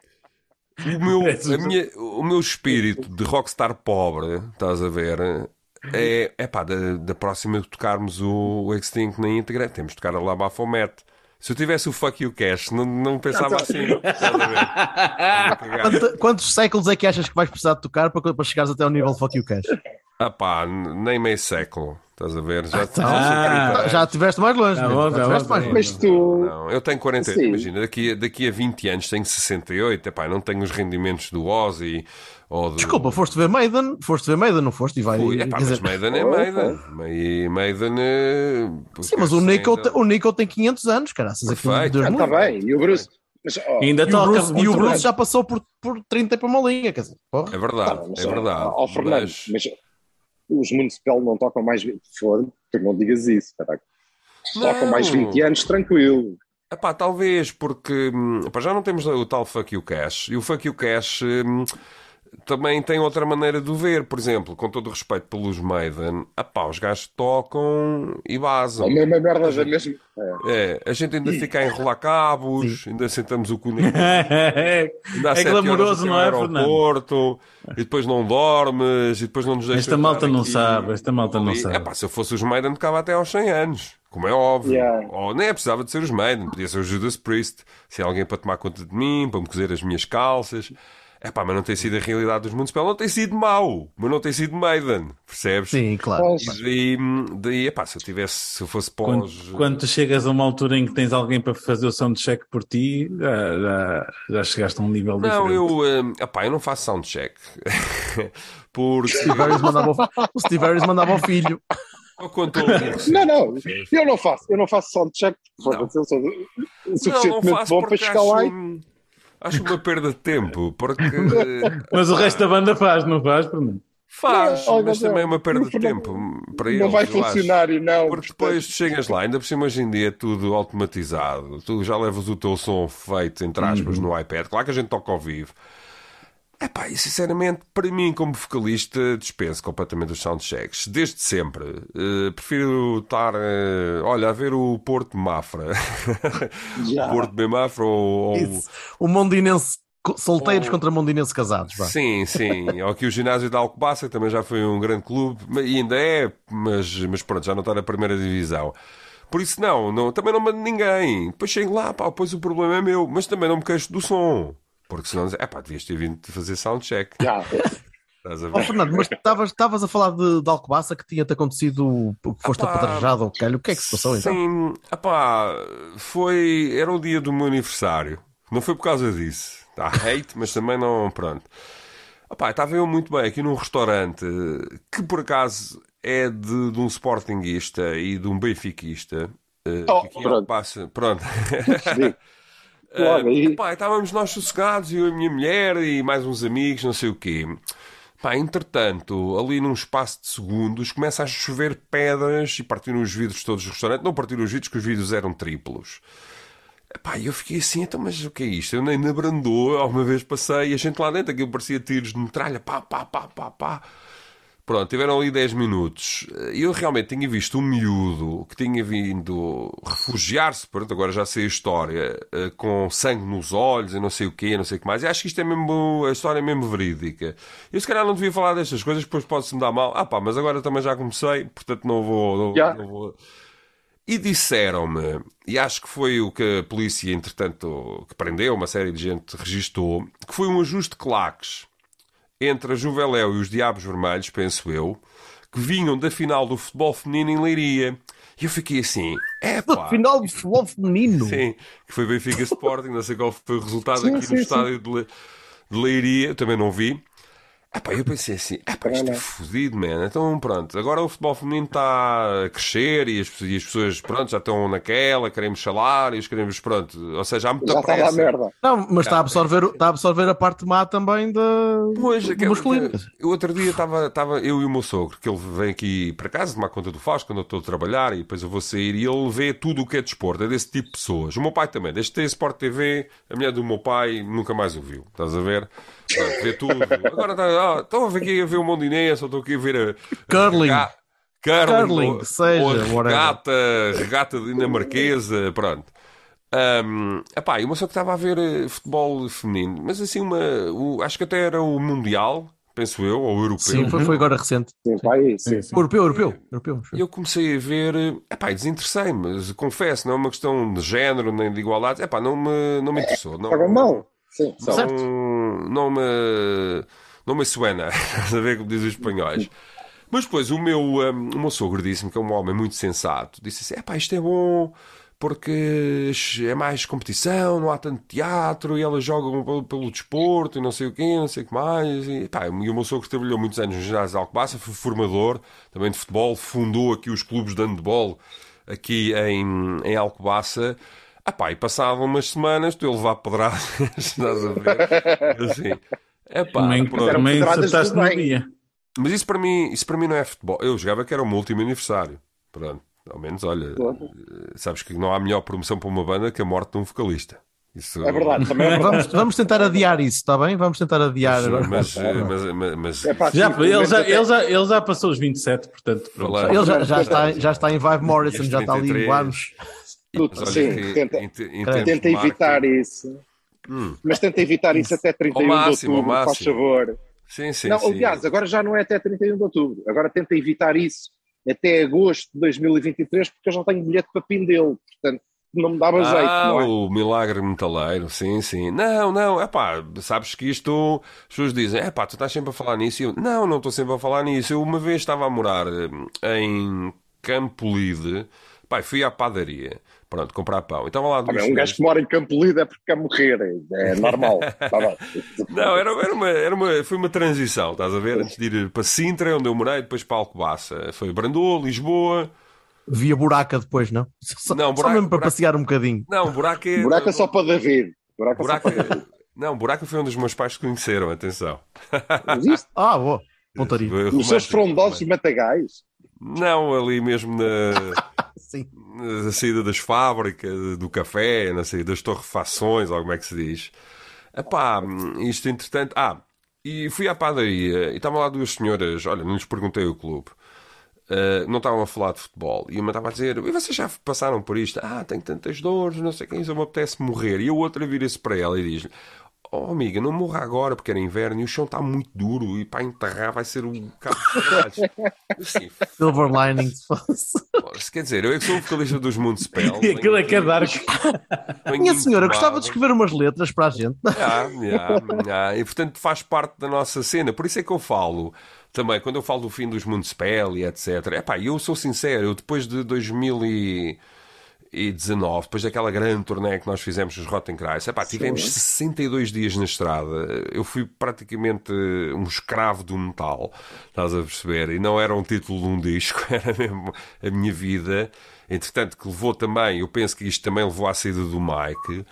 O meu, a minha- o meu espírito de rockstar pobre, estás a ver, é, é pá, da, da próxima de tocarmos o, o Extinct na íntegra, temos de tocar a La Baphomet. Se eu tivesse o Fuck You Cash, não, não pensava assim. Quanto- quantos séculos é que achas que vais precisar de tocar para, para chegares até ao nível de Fuck You Cash? Ah pá, nem meio século, estás a ver? Já, Ah, já estiveste mais longe. Tá né? bom, já tá mais tá longe. Mas tu. Não, eu tenho 48, Sim. imagina, daqui, a- daqui a 20 anos tenho 68, epá, não tenho os rendimentos do Ozzy ou do... Desculpa, foste ver Maiden, foste ver Maiden, não foste? E vai, Fui, epá, quer mas dizer- Maiden é Maiden. E Maiden é... Sim, mas o Nico, o Nico tem 500 anos, caraças. Perfeito. Ah, tá bem. E o Bruce. Mas, ó, Ainda E o Bruce, e o Bruce bem. já passou por, por 30 para uma linha, quer dizer, porra. É verdade, tá, mas, é verdade. Ó, Fernando, mas- mas os Municipal não tocam mais. Foda, tu não digas isso, caraca. Tocam mais 20 anos, tranquilo. Epá, talvez, porque hum, epá, já não temos o tal Fuck You Cash. E o Fuck You Cash hum, também tem outra maneira de o ver. Por exemplo, com todo o respeito pelos Maiden, epá, os gajos tocam e A basam. mesma merda da mesma. É. É, a gente ainda fica a enrolar cabos, ainda sentamos o cu na é sete glamouroso, não é, Fernando? e depois não dormes, e depois não nos deixas Esta malta não aqui. sabe, esta malta não sabe. Epá, se eu fosse os Maiden, tocava até aos 100 anos, como é óbvio. Yeah. Ou nem é precisava de ser os Maiden, podia ser o Judas Priest, se é alguém para tomar conta de mim, para me cozer as minhas calças. Epá, mas não tem sido a realidade dos Municipal, não tem sido mau, mas não tem sido Maiden, percebes? Sim, claro. E daí, daí epá, se eu tivesse, se eu fosse Quando, pós... quando tu chegas a uma altura em que tens alguém para fazer o soundcheck por ti, já, já, já chegaste a um nível Não, diferente. eu, hum, epá, eu não faço soundcheck. Porque Steve Harris mandava o, o Steve Harris mandava ao filho. um Não, não, eu não faço, eu não faço soundcheck, Não. eu sou Não, não suficientemente faço bom para chegar lá e acho, uma perda de tempo, porque Mas o resto da banda faz, não faz, Fernando? faz, Olha, mas não, também é uma perda de não- tempo para eles. não vai funcionar e não. Porque depois tu chegas lá, ainda por cima hoje em dia é tudo automatizado, tu já levas o teu som feito, entre aspas, Uhum. no iPad, claro que a gente toca ao vivo. Epá, e sinceramente, para mim, como vocalista, dispenso completamente os soundchecks. Desde sempre. Eh, prefiro estar, eh, olha, a ver o Porto Mafra. Já. Porto de Mafra ou, ou-. O Mondinense solteiros Ou- contra Mondinense casados. Vá. Sim, sim. Ou aqui o ginásio da Alcobaça, que também já foi um grande clube, e ainda é, mas, mas pronto, já não está na primeira divisão. Por isso, não, não também não mando ninguém. Depois chego lá, pá, depois o problema é meu, mas também não me queixo do som. Porque senão, é pá, devias ter vindo fazer soundcheck. Já. Estás a Oh, ver? Fernando, mas estavas a falar de, de Alcobaça que tinha-te acontecido o que foste Ah, pá, apedrejado ou calho. O que é que se passou então? Sim, epá, foi. Era o dia do meu aniversário. Não foi por causa disso. Está hate, mas também não. Pronto. Epá, estava eu muito bem aqui num restaurante que por acaso é de, de um sportinguista e de um benfiquista. eh, Oh, aqui pronto. passa. Pronto. Logo aí. Epá, estávamos nós sossegados, eu e a minha mulher e mais uns amigos, não sei o quê. Pá, entretanto, ali num espaço de segundos, começa a chover pedras e partiram os vidros todos do restaurante. Não partiram os vidros, que os vidros eram triplos. Pá, eu fiquei assim, então, mas o que é isto? Eu nem na Brandou, alguma vez passei, e a gente lá dentro, aquilo parecia tiros de metralha, pá, pá, pá, pá, pá. Pronto, tiveram ali 10 minutos. E eu realmente tinha visto um miúdo que tinha vindo refugiar-se, pronto, agora já sei a história, eh, com sangue nos olhos e não sei o quê, não sei o que mais. E acho que isto é mesmo, a história é mesmo verídica. Eu se calhar não devia falar destas coisas, depois pode-se me dar mal. Ah pá, mas agora também já comecei, portanto não vou... Não, Já. não vou... E disseram-me, e acho que foi o que a polícia, entretanto, que prendeu, uma série de gente registou, que foi um ajuste de claques entre a Juveléu e os Diabos Vermelhos, penso eu, que vinham da final do futebol feminino em Leiria. E eu fiquei assim, é pá. Final de futebol feminino. Sim, que foi Benfica Sporting, não sei qual foi o resultado Sim, aqui sim, no sim. estádio de, Le- de Leiria, eu também não vi. Epá, eu pensei assim, epá, isto é fodido, man. Então pronto, agora o futebol feminino está a crescer e as, e as pessoas, pronto, já estão naquela, queremos salários, queremos, pronto, ou seja, há muita Já está pressa. lá merda. Não, mas está a, absorver, está a absorver a parte má também da Pois, do aquele- masculino. aquele- o outro dia estava estava eu e o meu sogro, que ele vem aqui para casa tomar conta do Fausto quando eu estou a trabalhar e depois eu vou sair e ele vê tudo o que é desporto, é desse tipo de pessoas. O meu pai também, desde ter Sport TV, a mulher do meu pai nunca mais o viu, estás a ver? Vê tudo. Agora ah, estão a ver aqui a ver o Mondinense, ou estou aqui a ver a. Curling. Rega- Curling, Curling, ou- seja, ou a regata, regata dinamarquesa, pronto. Um, epá, e uma só que estava a ver eh, futebol feminino, mas assim, uma, o- acho que até era o Mundial, penso eu, ou o Europeu. Sim, foi, foi agora recente. Sim, vai, sim. Europeu, europeu. europeu. E eu comecei a ver, eh, epá, e desinteressei-me, mas confesso, não é uma questão de género nem de igualdade, epá, não me, não me interessou. Não, Pagam mal. Sim, só. não, não me não me suena, estás a ver como dizem os espanhóis. Mas depois o meu, um, o meu sogro disse-me que é um homem muito sensato. Disse assim: epá, isto é bom porque é mais competição, não há tanto teatro e elas jogam pelo, pelo desporto e não sei o quê, não sei o que mais. E, epá, e o meu sogro trabalhou muitos anos no ginásio de Alcobaça, foi formador também de futebol, fundou aqui os clubes de handball aqui em, em Alcobaça. Ah pá, e passavam umas semanas, tu a levar pedradas, estás a ver? Assim, é pá, Também, também acertaste no dia. Mas isso para, mim, isso para mim não é futebol. Eu jogava que era o meu último aniversário. Pronto, ao menos, olha, eh, sabes que não há melhor promoção para uma banda que a morte de um vocalista. Isso, É verdade, também é verdade. Vamos, vamos tentar adiar isso, está bem? Vamos tentar adiar agora. Mas, eh, mas, mas, mas- É pá, Já, ele, já, até- ele, já, ele já passou os 27, portanto, Ele já, já, está, já está em Vibe Morrison, já está ali 33. em anos. Sim, que tenta- Tenta evitar isso. Hum. Mas tenta evitar isso até 31 máximo, de outubro, ao faz máximo. favor. Sim, sim, não, sim. aliás, agora já não é até 31 de outubro. Agora tenta evitar isso até agosto de 2023, porque eu já tenho bilhete para Pindelo. Portanto, não me dava jeito, Ah, não é? o milagre metaleiro, sim, sim. Não, não, é pá, sabes que isto, as pessoas dizem, é pá, tu estás sempre a falar nisso. E eu, não, não estou sempre a falar nisso. Eu uma vez estava a morar eh, em Campo Lide, pá, fui à padaria, pronto, comprar pão. E estava lá Ah, bem, um gajo que mora em Campo Lido é porque quer morrer. É normal. Tá. Não, era, era, uma, era uma, foi uma transição, estás a ver? Antes de ir para Sintra, onde eu morei, depois para Alcobaça. Foi Brandô, Lisboa. Via buraca depois, não? Só, Não, só buraca- mesmo para buraca- passear um bocadinho. Não, Buraco é. Buraco é só para David. Buraco é só para David. não, Buraco foi um dos meus pais que conheceram, atenção. Existe. Ah, boa. Pontaria. Os seus frondosos matagais. Não, ali mesmo na, Sim. na saída das fábricas, do café, na saída das torrefações, ou como é que se diz. Epá, isto entretanto. Ah, e fui à padaria e estavam lá duas senhoras, olha, não lhes perguntei o clube. Uh, não estavam a falar de futebol e uma estava a dizer: E vocês já passaram por isto? Ah, tenho tantas dores, não sei quem, só me apetece morrer. E a outra vira-se para ela e diz: Oh, amiga, não morra agora porque era inverno e o chão está muito duro e para enterrar vai ser um cabo de caralhos." Eu assim, Silver lining. se fosse. "Foda-se, Quer dizer, eu é que sou o vocalista dos Municipal. E aquilo é que é dark. Minha senhora, gostava de escrever umas letras para a gente. Ah, ah, ah. E portanto faz parte da nossa cena. Por isso é que eu falo também, quando eu falo do fim dos Municipal e etc. Epá, eu sou sincero, eu depois de 2019, depois daquela grande turnê que nós fizemos nos Rottenkreis, epá, tivemos 62 dias na estrada. Eu fui praticamente um escravo do metal, estás a perceber? E não era um título de um disco, era mesmo a minha vida. Entretanto, que levou também, eu penso que isto também levou à saída do Mike.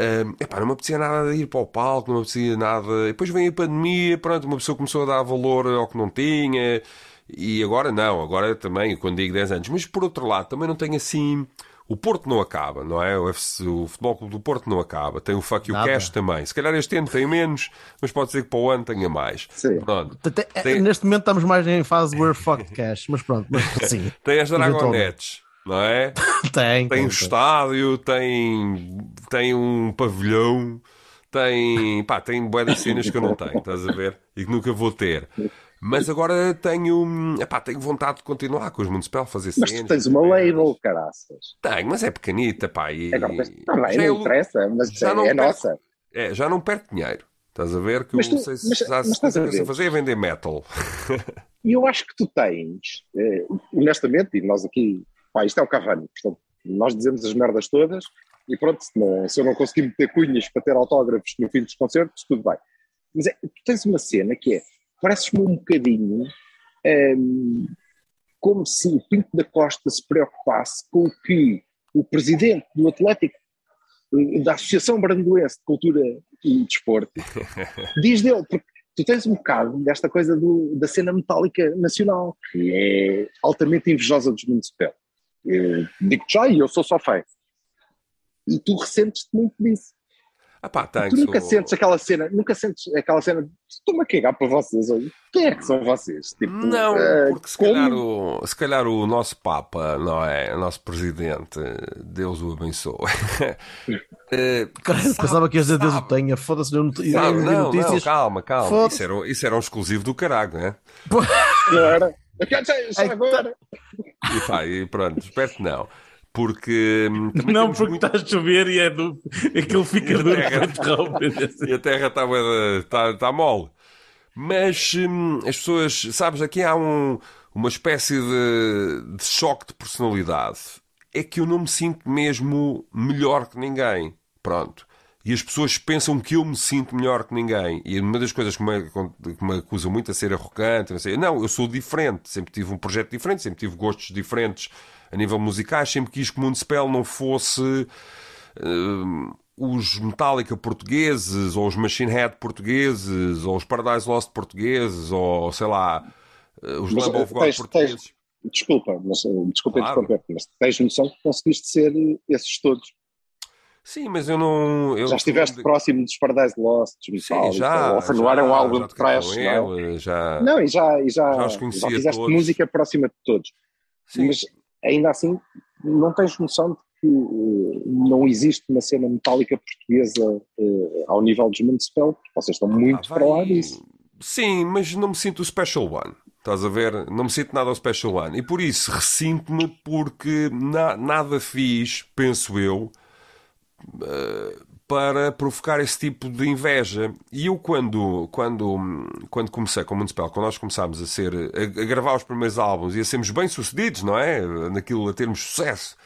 Um, epá, não me apetecia nada de ir para o palco, não me apetecia nada. E depois vem a pandemia, pronto, uma pessoa começou a dar valor ao que não tinha. E agora não, agora também, quando digo 10 anos. Mas por outro lado, também não tenho assim. O Porto não acaba, não é? O, FC, o Futebol Clube do Porto não acaba. Tem o Fuck You Nada. Cash também. Se calhar este ano tem menos, mas pode ser que para o ano tenha mais. Sim. Pronto. Até- Tem- Neste momento estamos mais em fase We're fucked cash, mas pronto, mas sim. Tem as. Dragonettes, não é? Tem. Tem um tem. estádio, tem, tem um pavilhão, tem, pá, tem de cenas que eu não tenho, estás a ver? E que nunca vou ter. Mas agora tenho, epá, tenho vontade de continuar com os Municipal, fazer Mas tu tens uma label, caraças. Tenho, mas é pequenita, pá. E, É, não, mas, tá bem, não é- interessa, mas já é, não é perco- nossa. É, já não perco dinheiro. Estás a ver? Que Mas tu- sei se mas- já mas estás a fazer é vender metal. E eu acho que tu tens, eh, honestamente, e nós aqui, pá, isto é o Cavani, portanto, nós dizemos as merdas todas e pronto, se, não- se eu não conseguir meter cunhas para ter autógrafos no fim dos concertos, tudo bem. Mas é, tu tens uma cena que é, pareces-me um bocadinho ehm, como se o Pinto da Costa se preocupasse com o que o presidente do Atlético, eh, da Associação Brandoense de Cultura e Desporto, diz dele, porque tu tens um bocado desta coisa do- da cena metálica nacional, que é altamente invejosa dos municipais. Digo-te já, e eu sou só fã. E tu ressentes-te muito disso. Ah pá, tu nunca o- sentes aquela cena, nunca sentes aquela cena de estou-me a cagar para vocês. olha, Quem é que são vocês? Tipo, Não, eh, porque se como- calhar, o, se calhar o nosso Papa, não é? O nosso Presidente, Deus o abençoe. Eh, Caralho, sabe- pensava que ia dizer Deus o tenha. Foda-se, eu não Não, não não, não, calma, calma. Isso era, um- isso era um exclusivo do caralho, né? Não era? Eu quero já Ai, agora. E pá, e pronto, espero que não. Porque hum, Não, porque muito- está a chover e é do... aquilo fica duro para interromper. e a terra está tá, tá mole. Mas hum, as pessoas, sabes, aqui há um- uma espécie de, de choque de personalidade. É que eu não me sinto mesmo melhor que ninguém. Pronto. E as pessoas pensam que eu me sinto melhor que ninguém. E uma das coisas que me, que me acusam muito a ser arrogante, não, sei, não, eu sou diferente. Sempre tive um projeto diferente, sempre tive gostos diferentes a nível musicais. Sempre quis que o Municipal não fosse hum, os Metallica portugueses, ou os Machine Head portugueses, ou os Paradise Lost portugueses, ou sei lá, eh, os Lamb of eh, God tens- portugueses. Desculpa, mas, desculpa Claro. interromper, mas tens noção que conseguiste ser esses todos. Sim, mas eu não. Eu já estiveste próximo dos Paradise Lost, dos Sim, Metallica, já. ou não era um álbum de trash, não é? ele, já. Não, e já, e já, Já já fizeste todos. música próxima de todos. Sim. Mas ainda assim, não tens noção de que eh, não existe uma cena metálica portuguesa eh, ao nível dos Municipal, vocês estão muito Ah, para lá disso. Sim, mas não me sinto o Special One. Estás a ver? Não me sinto nada ao Special One. E por isso ressinto-me porque na- nada fiz, penso eu, eh, para provocar esse tipo de inveja. E eu, quando, quando, quando comecei com o Municipal, quando nós começámos a, ser, a, a gravar os primeiros álbuns e a sermos bem-sucedidos, não é? Naquilo, a termos sucesso.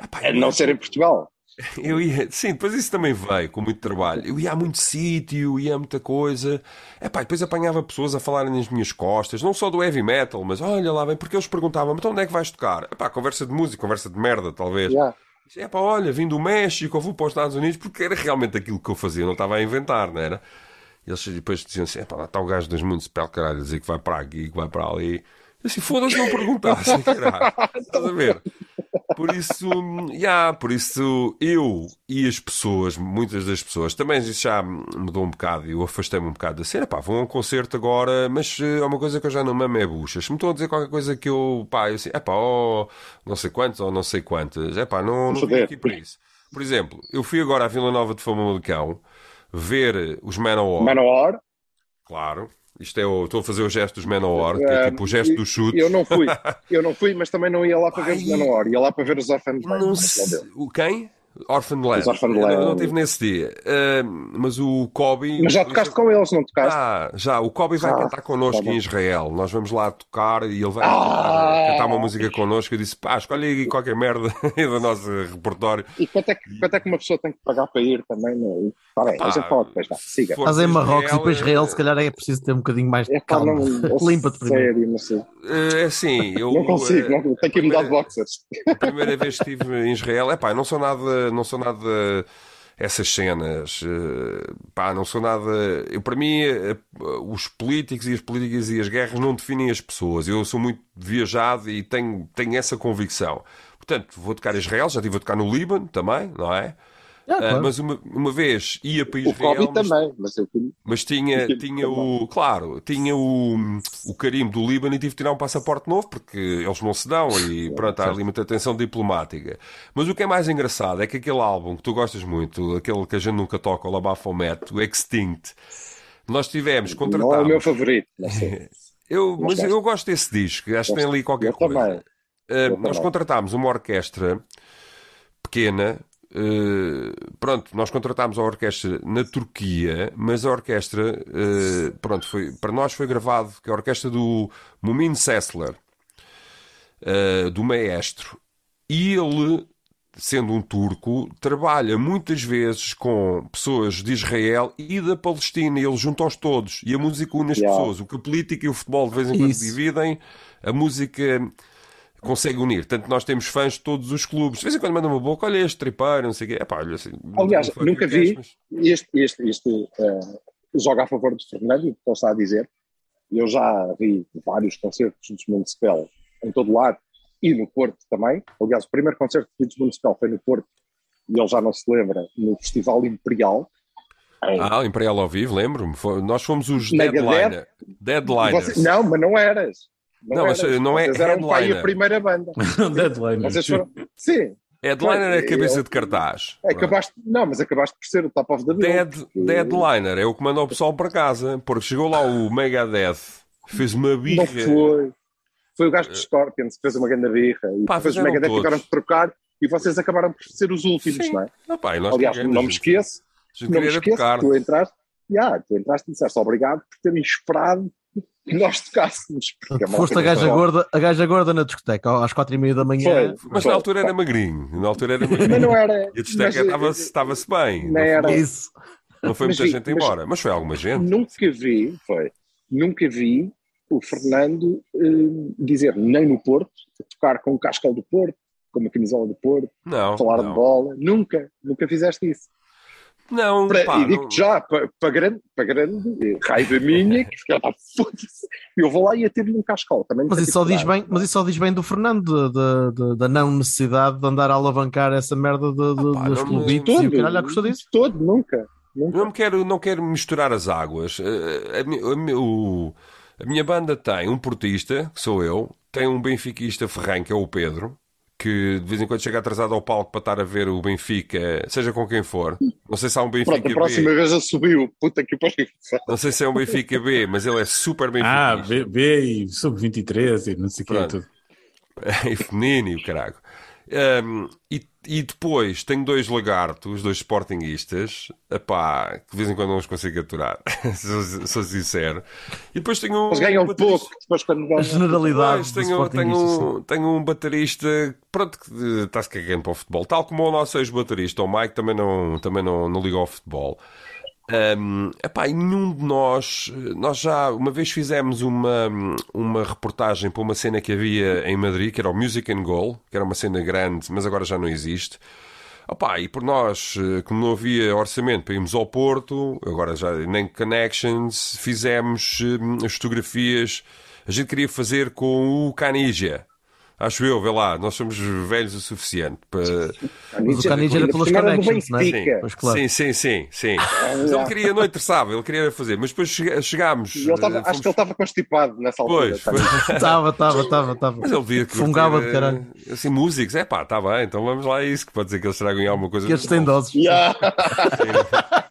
Epá, A não ser em Portugal. eu ia, sim, depois isso também veio com muito trabalho. Eu ia a muito sítio, ia a muita coisa. Epá, depois apanhava pessoas a falarem nas minhas costas, não só do heavy metal, mas olha lá bem, porque eles perguntavam, então onde é que vais tocar? Epá, conversa de música, conversa de merda, talvez. Já. É pá, olha, vim do México, ou vou para os Estados Unidos, porque era realmente aquilo que eu fazia, não estava a inventar, não era? E eles depois diziam assim: é pá, lá está o gajo das Municipal, caralho, a dizer que vai para aqui, que vai para ali. Assim, foda-se, não perguntassem, caralho. Estás a ver? Por isso, já, por isso eu e as pessoas, muitas das pessoas, também isso já mudou um bocado. Eu afastei-me um bocado da cena, pá, vou a um concerto agora, mas é uma coisa que eu já não mamo é buchas. Se me estão a dizer qualquer coisa que eu, pá, eu assim, é pá, oh, não sei quantos ou não sei quantas, é pá, não, não vim aqui para isso. Por exemplo, eu fui agora à Vila Nova de Famalicão ver os Manowar, Manowar. claro. Isto é o, estou a fazer o gesto dos Manowar, que é tipo o gesto do chute. Eu não fui, eu não fui, mas também não ia lá para ver os Ai. Manowar, ia lá para ver os Orphaned Land, Não sei. O quem? Orphan Land. Orphan Eu não- Land. não estive nesse dia. Ah, mas o Kobe. Mas já tocaste com eles, não tocaste? Ah, já. O Kobe vai Ah, cantar connosco tá em Israel. Nós vamos lá tocar e ele vai Ah. cantar, cantar uma música connosco. Eu disse, pá, escolhe aí qualquer merda do nosso repertório. E quanto é, que, quanto é que uma pessoa tem que pagar para ir também? Não? Está bem, a gente fala depois, vá, siga. Estás em para Marrocos e depois Israel, se calhar é preciso ter um bocadinho mais de É calma. Limpa-te primeiro. sério, não sei. eh, É assim, eu. Não consigo, eh, não, tenho que ir mudar de boxers. A primeira vez que estive em Israel, é pá, não sou nada, não sou nada essas cenas, eh, pá, não sou nada. Eu, para mim, eh, os políticos e as políticas e as guerras não definem as pessoas. Eu sou muito viajado e tenho, tenho essa convicção. Portanto, vou tocar Israel, já estive a tocar no Líbano também, não é? Ah, Ah, claro. mas uma, uma vez ia para O Israel, Covid mas também, mas eu mas tinha, Aquilo tinha o. Claro, tinha o, o carimbo do Líbano e tive de tirar um passaporte novo porque eles não se dão e pronto, há ali muita atenção diplomática. Mas o que é mais engraçado é que aquele álbum que tu gostas muito, aquele que a gente nunca toca, o Labafomet, o Extinct, nós tivemos, não é o meu favorito. Não sei. Eu, mas eu gosto desse disco, acho que tem ali qualquer eu coisa. também. Uh, Eu nós contratámos uma orquestra pequena eh, pronto, nós contratámos a orquestra na Turquia, mas a orquestra, eh, pronto, foi, para nós foi gravado, que é a orquestra do Mumin Sessler, eh, do maestro. E ele, sendo um turco, trabalha muitas vezes com pessoas de Israel e da Palestina, e ele junta-os todos. E a música une as Yeah. pessoas. O que a política e o futebol de vez em quando Isso. dividem, a música consegue unir. Tanto nós temos fãs de todos os clubes. De vez em quando mandam uma boca, olha este tripeiro, não sei o quê. Epá, olha assim, Aliás, nunca vi mas- este, este, este eh, joga a favor do Fernando, o que ele está a dizer. Eu já vi vários concertos dos Municipal em todo lado e no Porto também. Aliás, o primeiro concerto dos Municipal foi no Porto e ele já não se lembra, no Festival Imperial. Em- Ah, Imperial ao vivo, lembro-me. Nós fomos os Megadeth. Deadliner. Deadliners. Você- não, mas não eras. Não, mas, eras. não é Vocês eram pai headliner. a primeira banda. Deadline. Vocês foram... Sim, Headliner é a cabeça Eu- de cartaz. Pronto. acabaste... não, mas acabaste por ser o top of the. Dead, porque- Deadliner é o que manda o pessoal para casa. Porque chegou lá o Megadeth, fez uma birra. Não foi. Foi o gajo de Scorpions que fez uma grande birra e Pá, depois os fizeram Megadeth todos. ficaram de trocar e vocês acabaram por ser os últimos, Sim. não é? Ah, pá, nós Aliás, não me esqueço, não me esqueço tu entraste, yeah, tu entraste e disseste obrigado por terem esperado nós tocássemos. Foste a gaja, gorda, a gaja gorda na discoteca às quatro e meia da manhã. Foi. Mas na altura era magrinho. Na altura era Mas magrinho. não era. E a discoteca mas, estava-se estava-se bem. Não era. Isso. Não foi Mas muita vi- gente mas- embora. Mas foi alguma gente. Nunca vi, foi, nunca vi o Fernando eh, dizer nem no Porto, tocar com o cascal do Porto, com uma camisola do Porto, Não. falar não. de bola. Nunca, nunca fizeste isso. Não, Para- pá, e não- digo-te já, para, para grande, para grande eh, raiva minha, que fica, pá, foda-se, eu vou lá e atiro-lhe um cascal. Também Mas isso, só diz bem, mas isso só diz bem do Fernando, da- não necessidade de andar a alavancar essa merda de, de, Ah, pá, dos não- clubitos e o caralho, gostou disso? Todo, nunca. nunca. Não quero, não quero misturar as águas. Eh, A, a mi- o- a minha banda tem um portista, que sou eu, tem um benfiquista ferranho, que é o Pedro, que de vez em quando chega atrasado ao palco para estar a ver o Benfica, seja com quem for. Não sei se há um Benfica Pronto, a próxima B. vez já subiu. Puta que pariu. Não sei se é um Benfica B, mas ele é super Ah, benfiquista. B, B e sub-23 e não sei o que. Pronto. Tudo. e feminino e o caralho. Um, e, e depois tenho dois lagartos, dois sportinguistas, epá, que de vez em quando não os consigo aturar, sou, sou sincero. E depois tenho um. Eles ganham baterista- pouco, depois quando A ganham. generalidade tenho, tenho, um, tenho um baterista pronto, que eh, está-se cagando para o futebol, tal como o nosso ex-baterista, o Mike, também não, também não, não liga ao futebol. Um, epá, nenhum de nós, nós já uma vez fizemos uma, uma reportagem para uma cena que havia em Madrid, que era o Music and Goal, que era uma cena grande, mas agora já não existe. Opá, e por nós, eh, como não havia orçamento para irmos ao Porto, agora já nem connections, fizemos eh, as fotografias. A gente queria fazer com o Canigia. Acho eu, vê lá, nós somos velhos o suficiente para. Mas o Canidia era pelas connections, não é? Pois claro. Sim, sim, sim, sim. Mas ele queria, não interessava, ele queria fazer, mas depois chegámos. Ele tava- eh, acho que ele fomos- estava constipado nessa altura. Pois, também. foi- Estava, estava, estava, estava. mas ele via que Fungava de caralho. eh, Assim, músicos, é pá, está bem, então vamos lá a isso, que pode dizer que eles tragam alguma coisa. Que estes têm doses. Yeah.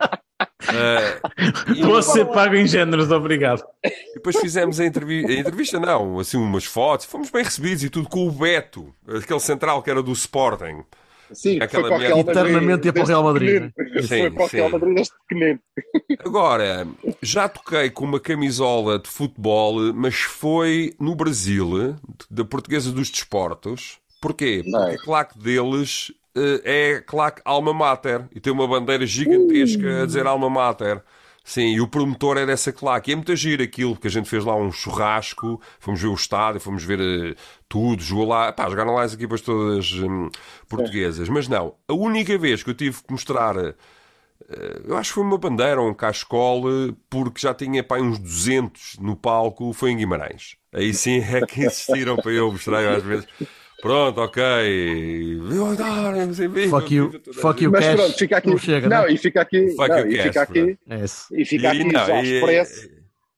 Vou ser pago em géneros, obrigado. E depois fizemos a entrevista, a entrevista não, assim umas fotos, fomos bem recebidos e tudo com o Beto, aquele central que era do Sporting. Sim, foi Aquela para o Real merda. Madrid. Eternamente ia para o Real Madrid, pequenino. Sim, Foi para o. Real Madrid desde pequenino. Agora, já toquei com uma camisola de futebol, mas foi no Brasil, da Portuguesa dos Desportos. Porquê? Porque a claque deles é claque Alma Mater e tem uma bandeira gigantesca a dizer Alma Mater. Sim, e o promotor é dessa claque. E é muito giro aquilo, porque a gente fez lá um churrasco, fomos ver o estádio, fomos ver eh, tudo, jogou lá, pá, jogaram lá as equipas todas hum, portuguesas. Mas não, a única vez que eu tive que mostrar eh, eu acho que foi uma bandeira ou um cascole, porque já tinha pá, uns 200 no palco, foi em Guimarães. Aí sim é que insistiram para eu mostrar às vezes. Pronto, ok. Viva, Fuck you, fuck you, Mas cash. pronto, fica aqui. Não chega, não, não? e fica aqui. Fuck não, e cash, fica aqui. É isso. E fica aqui E não, já e- expresso.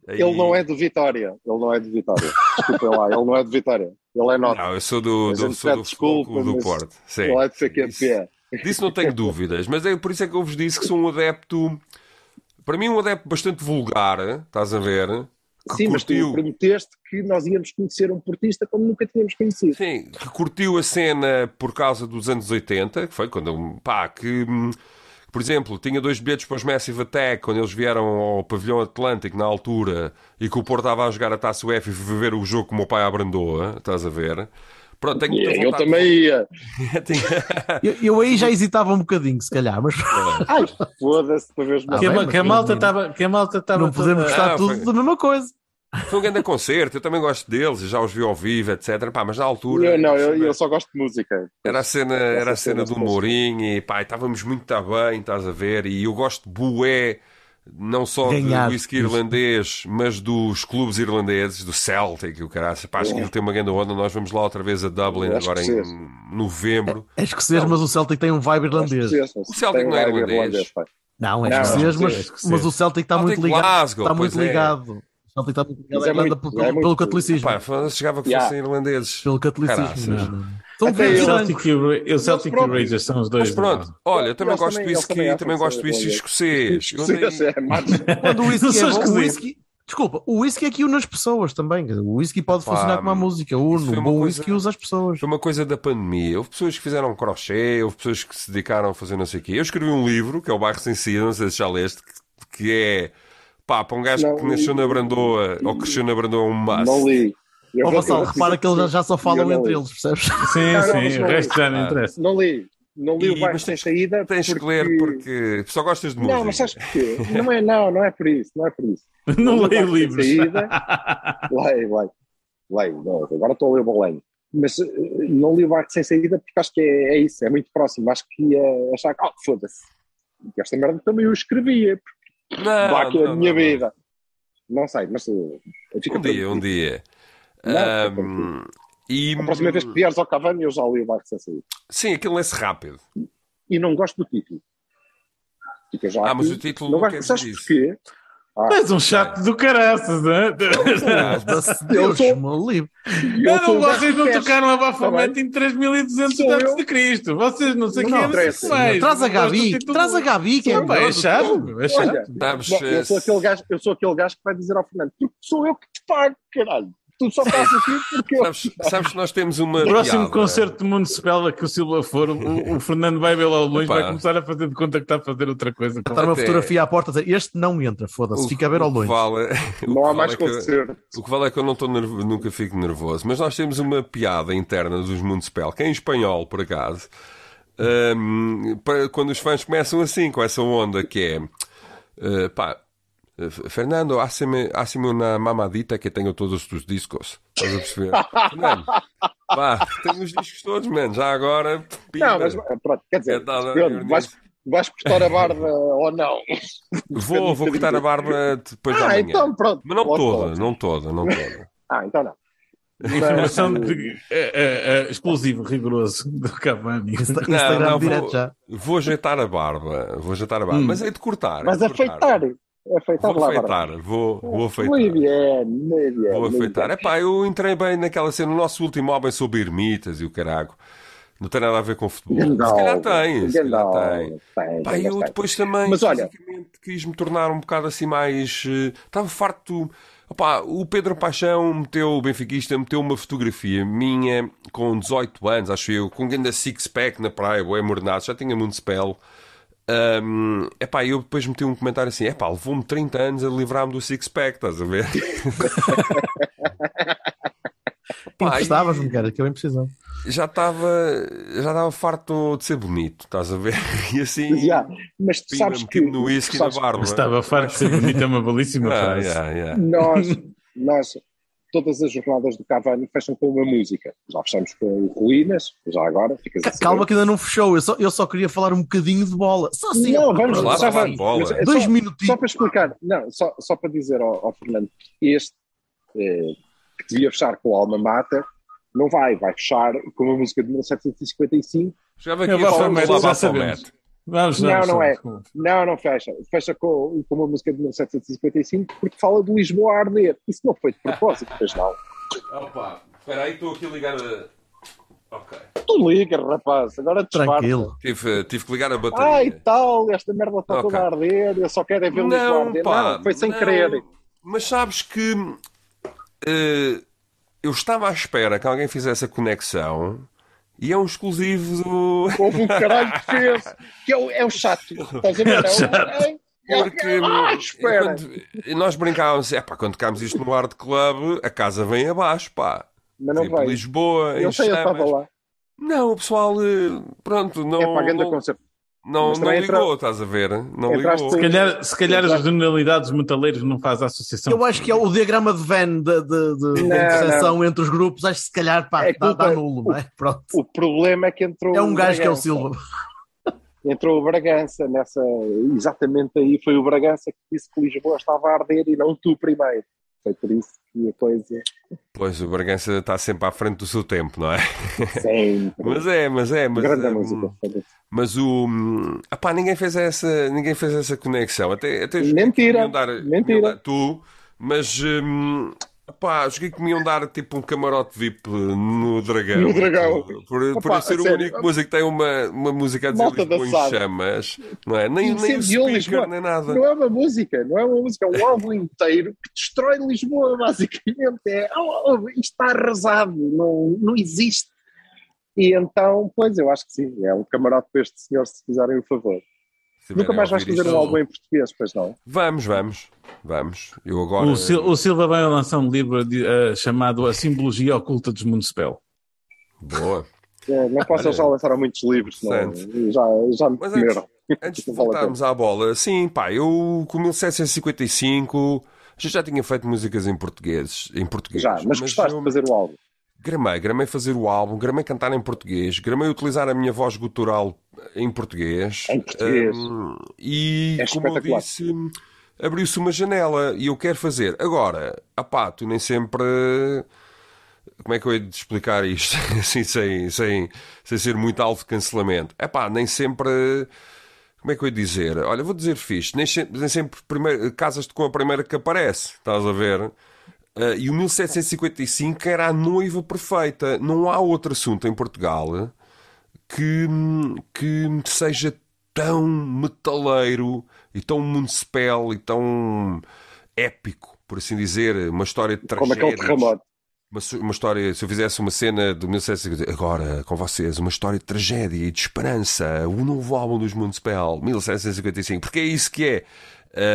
aí- Ele não é de Vitória. Ele não é de Vitória. Desculpem lá, ele não é de Vitória. Ele é nosso. Não, eu sou do, do, sou do desculpa, do Porto. Sim. Ele é de CQP. Disso, disso não tenho dúvidas, mas é por isso é que eu vos disse que sou um adepto, para mim, um adepto bastante vulgar, estás a ver? Que Sim, mas tu prometeste que nós íamos conhecer um portista como nunca tínhamos conhecido. Sim, que curtiu a cena por causa dos anos 80, que foi quando, pá, que, por exemplo, tinha dois bilhetes para os Massive Attack, quando eles vieram ao pavilhão Atlântico na altura, e que o Porto estava a jogar a Taça UEFA e fui ver o jogo com o meu pai à Brandoa, estás a ver? Pronto, tenho Eu também ia. Eu, eu aí já hesitava um bocadinho, se calhar, mas Ai, foda-se, para ver os Ah, que, bem, que a malta estava que a malta estava não podemos toda- gostar Ah, tudo foi. da mesma coisa. Foi um grande concerto, eu também gosto deles, já os vi ao vivo, etc. Pá, mas na altura. Eu não, eu, eu só gosto de música. Era a cena, era a cena cena do Mourinho e pá, estávamos muito tá bem, estás a ver? E eu gosto de bué, não só Ganhar. do whisky irlandês, mas dos clubes irlandeses, do Celtic o caralho. Pá, acho que ele tem uma grande onda. Nós vamos lá outra vez a Dublin É agora escocês. em novembro. É escocês, mas o Celtic tem um vibe irlandês. O Celtic não é irlandês. Não, é escocês, é mas, mas o Celtic está Celtic muito ligado. Glasgow, Está muito é. ligado. Celtic está muito ligado à é Irlanda muito- pelo, é pelo catolicismo. Pá, achava que Yeah. fossem irlandeses. Pelo catolicismo. Não. São Até O eu-. Celtic e o, Celtic e. Rangers são os dois. Mas pronto, não. olha, eu também Eles gosto de whisky, também também gosto de que whisky escocês. Eu é. Quando o whisky é bom, o whisky. Desculpa, o whisky aqui une as pessoas também. O whisky pode Pá, funcionar como a música. Une. O bom whisky usa as pessoas. Foi uma coisa da pandemia. Houve pessoas que fizeram crochê, houve pessoas que se dedicaram a fazer não sei o quê. Eu escrevi um livro, que é o Bairro Sem Saída, não sei se já leste, que, que é pá, para um gajo Não, que nasceu na Brandoa ou cresceu na Brandoa é um must. Não li. Eu Vassal, vou repara que eles já, só falam não entre li. eles, percebes? Sim, Não, não, sim, mas o não- resto já não interessa. Não li. Não li E- o bairro mas sem tens- saída. Tens que ler porque só gostas de música. Não, mas sabes porquê? Não é, não, não é por isso, não é por isso. Não li o leio livros. Saída. Leio, leio. Leio, não, agora estou a ler o Bolenho. Mas eh, não li o Barco Sem Saída porque acho que é, é isso, é muito próximo. Acho que ia achar que, ah, foda-se. Esta merda também eu escrevia, Não, dá aqui a não, minha não, não. vida. Não sei, mas eh, Um dia, um dia. Não, Ahm, e, A próxima vez que vieres ao Cavani, eu já li o Barco Sem Saída. Sim, aquilo lê-se rápido. E não gosto do título. Fica já Ah, aqui. mas o título Não não gosto, quer sabes porquê? Ah, És um chato do caraças, não é? Deus, sou- meu livro. eu sou Não, vocês não tocaram a bafamento Tá em 3200 Sou antes eu. de Cristo. Vocês não sei o que interessa. mais. Traz a Gabi, traz a Gabi, que é pá, é chato, é chato. Olha, eu, sou eh, aquele gajo, eu sou aquele gajo que vai dizer ao Fernando, porque sou eu que te pago, caralho. Tu só estás aqui porque eu. Sabes, sabes que nós temos uma. Próximo piada. concerto do Municipal a que o Silva for, o, o Fernando vai vê-lo ao longe, Epá. vai começar a fazer de conta que está a fazer outra coisa. Está uma fotografia à porta a dizer, este não entra, foda-se, O- fica a ver ao o que longe. Vale, o Não há mais vale é que- concerto. O que vale é que eu não estou nervo- nunca fico nervoso, mas nós temos uma piada interna dos Municipal, que é em espanhol, por acaso, hum, para- quando os fãs começam assim, com essa onda que é eh, pá, Fernando, hazme, hazme uma mamadita que tenho todos os discos. Estás a perceber? Fernando, pá, tenho os discos todos, mano, já agora. pimba. Não, mas pronto, quer dizer, É, tá, pronto, eu vais, vais cortar a barba ou não? Vou, vou cortar a barba depois da Ah, manhã. então pronto. Mas não toda, não toda, não toda. Ah, então não. Informação de, é, é, é, exclusivo, rigoroso do Cavani. Não, Instagram não, direto vou, já. vou ajeitar a barba. Vou ajeitar a barba. Hum. Mas é de cortar. é Mas de cortar. afeitar. Afeitar Vou afeitar. Vou, vou afeitar. Muito bem, muito bem. Vou afeitar. bem. Epá, eu entrei bem naquela cena. O nosso último álbum é sobre ermitas e o carago. Não tem nada a ver com futebol. Gandalf, Se calhar tem. Se calhar tem. tem, Pá, eu depois também, Mas olha- quis-me tornar um bocado assim mais... eh, Estava farto... Opá, o Pedro Paixão meteu, o benfiquista, meteu uma fotografia minha com 18 anos, acho eu, com um grande six-pack na praia, o mornado, já tinha muito spell. Um, epá, eu depois meti um comentário assim: epá, levou-me 30 anos a livrar-me do six-pack, estás a ver? Emprestavas-me, cara, que eu emprecisava. já estava já estava farto de ser bonito, estás a ver? E assim, Mas, já, mas tu sabes que no whisky na sabes- barba. Estava farto de ser bonito, é uma belíssima Ah, frase. yeah, yeah. nós, nós, todas as jornadas do Cavani fecham com uma música. Já fechamos com o Ruínas, já agora, ficas a Ca- saber. Calma que ainda não fechou, eu só, eu só queria falar um bocadinho de bola. Só assim, Não, vamos lá, falar vamos. de bola. Mas é dois só, minutinhos. só para explicar, não, só, só para dizer ao, ao Fernando, este eh, que devia fechar com o Alma Mater, não vai, vai fechar com uma música de 1755. Chegava aqui É a falar Bafomete, do já Bafomete. sabemos. Vamos, Não, vamos, não é. vamos. Não, não fecha. Fecha com, com uma música de 1755 porque fala de Lisboa a arder. Isso não foi de propósito, pois não. Opa, espera aí, estou aqui a ligar a... Ok. Tu liga, rapaz, agora. Tranquilo. Tive, tive que ligar a Ai, bateria. tal, esta merda está Ok. toda a arder, eu só quero é ver Lisboa a não, arder. pá, não, foi sem não. querer. Mas sabes que eh, eu estava à espera que alguém fizesse a conexão e é um exclusivo do. Houve um caralho que fez, que é o, é o chato. Estás a ver? É o, é, é, Porque ah, espera. quando- nós brincávamos, é pá, quando tocámos isto no Art Club, a casa vem abaixo, pá. Mas não tipo, vai. Lisboa, em Eu sei, eu estava chamas. lá. Não, o pessoal, eh, pronto, não, É pagando a não, concerto. Não, não ligou, entra- estás a ver? Não entraste ligou. Se calhar, se calhar as generalidades dos metaleiros não faz a associação. Eu acho que é o diagrama de Venn de, de, de, Não, interseção entre os grupos. Acho que se calhar pá, É dá, dá nulo, não é? Pronto. O problema é que entrou É um gajo que é o Bragança. Silva. Entrou o Bragança nessa. Exatamente aí foi o Bragança que disse que Lisboa estava a arder e não tu primeiro. Foi por isso que a coisa. Pois, o Bragança está sempre à frente do seu tempo, não é? Sempre. Mas é, mas é, mas, Grande hum, música. foda-se. mas o. hum, Epá, ninguém fez essa, ninguém fez essa conexão. Até, até Mentira, dar, mentira. dar- tu, mas. Hum, epá, joguei que me iam dar tipo um camarote VIP no Dragão. No Dragão. Por, por, por eu ser o sério. único músico que tem uma, uma música a dizer Malta Lisboa em dançada. chamas, não é? Nem, nem o speaker, Lisboa. nem nada. Não é uma música, não é uma música, é um álbum inteiro que destrói Lisboa, basicamente. É, oh, oh, isto está arrasado, não, não existe. E então, pois, eu acho que sim, é um camarote para este senhor, se fizerem o favor. Se Nunca mais vais fazer um álbum em português, pois não? Vamos, vamos, vamos. Eu agora. O, Sil- o Silva vai lançar um livro de- eh, chamado A Simbologia Oculta dos Municipal. Boa. É, não posso, já lançaram muitos livros, não, interessante. já, já me Mas comeram. Antes de voltarmos à bola, sim, pá, eu com 1755 já, já tinha feito músicas em português. Em português Já, mas gostaste eu de fazer o álbum. Gramei, gramei fazer o álbum, gramei cantar em português, gramei utilizar a minha voz gutural em português. Em português. Hum, e, É como eu disse, abriu-se uma janela e eu quero fazer. Agora, apá, tu nem sempre. Como é que eu hei de explicar isto? assim, sem, sem, sem ser muito alvo de cancelamento. É pá, nem sempre. Como é que eu ia dizer? Olha, vou dizer fixe. Nem, se- nem sempre primeiro, casas-te com a primeira que aparece. Estás a ver? Ah, e o 1755 era a noiva perfeita. Não há outro assunto em Portugal que, que seja tão metaleiro e tão municipal e tão épico, por assim dizer. Uma história de Como aquele terremoto. Uma, uma história, se eu fizesse uma cena do 1750, agora com vocês, uma história de tragédia e de esperança, o novo álbum dos Municipal, 1755, porque é isso que é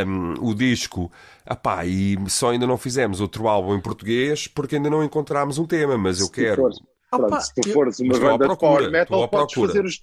hum, o disco. Apá, e só ainda não fizemos outro álbum em português porque ainda não encontramos um tema, mas eu Se tu quero. fores- pronto, Opa, se tu eu- fores uma banda de procura, power metal, podes fazer os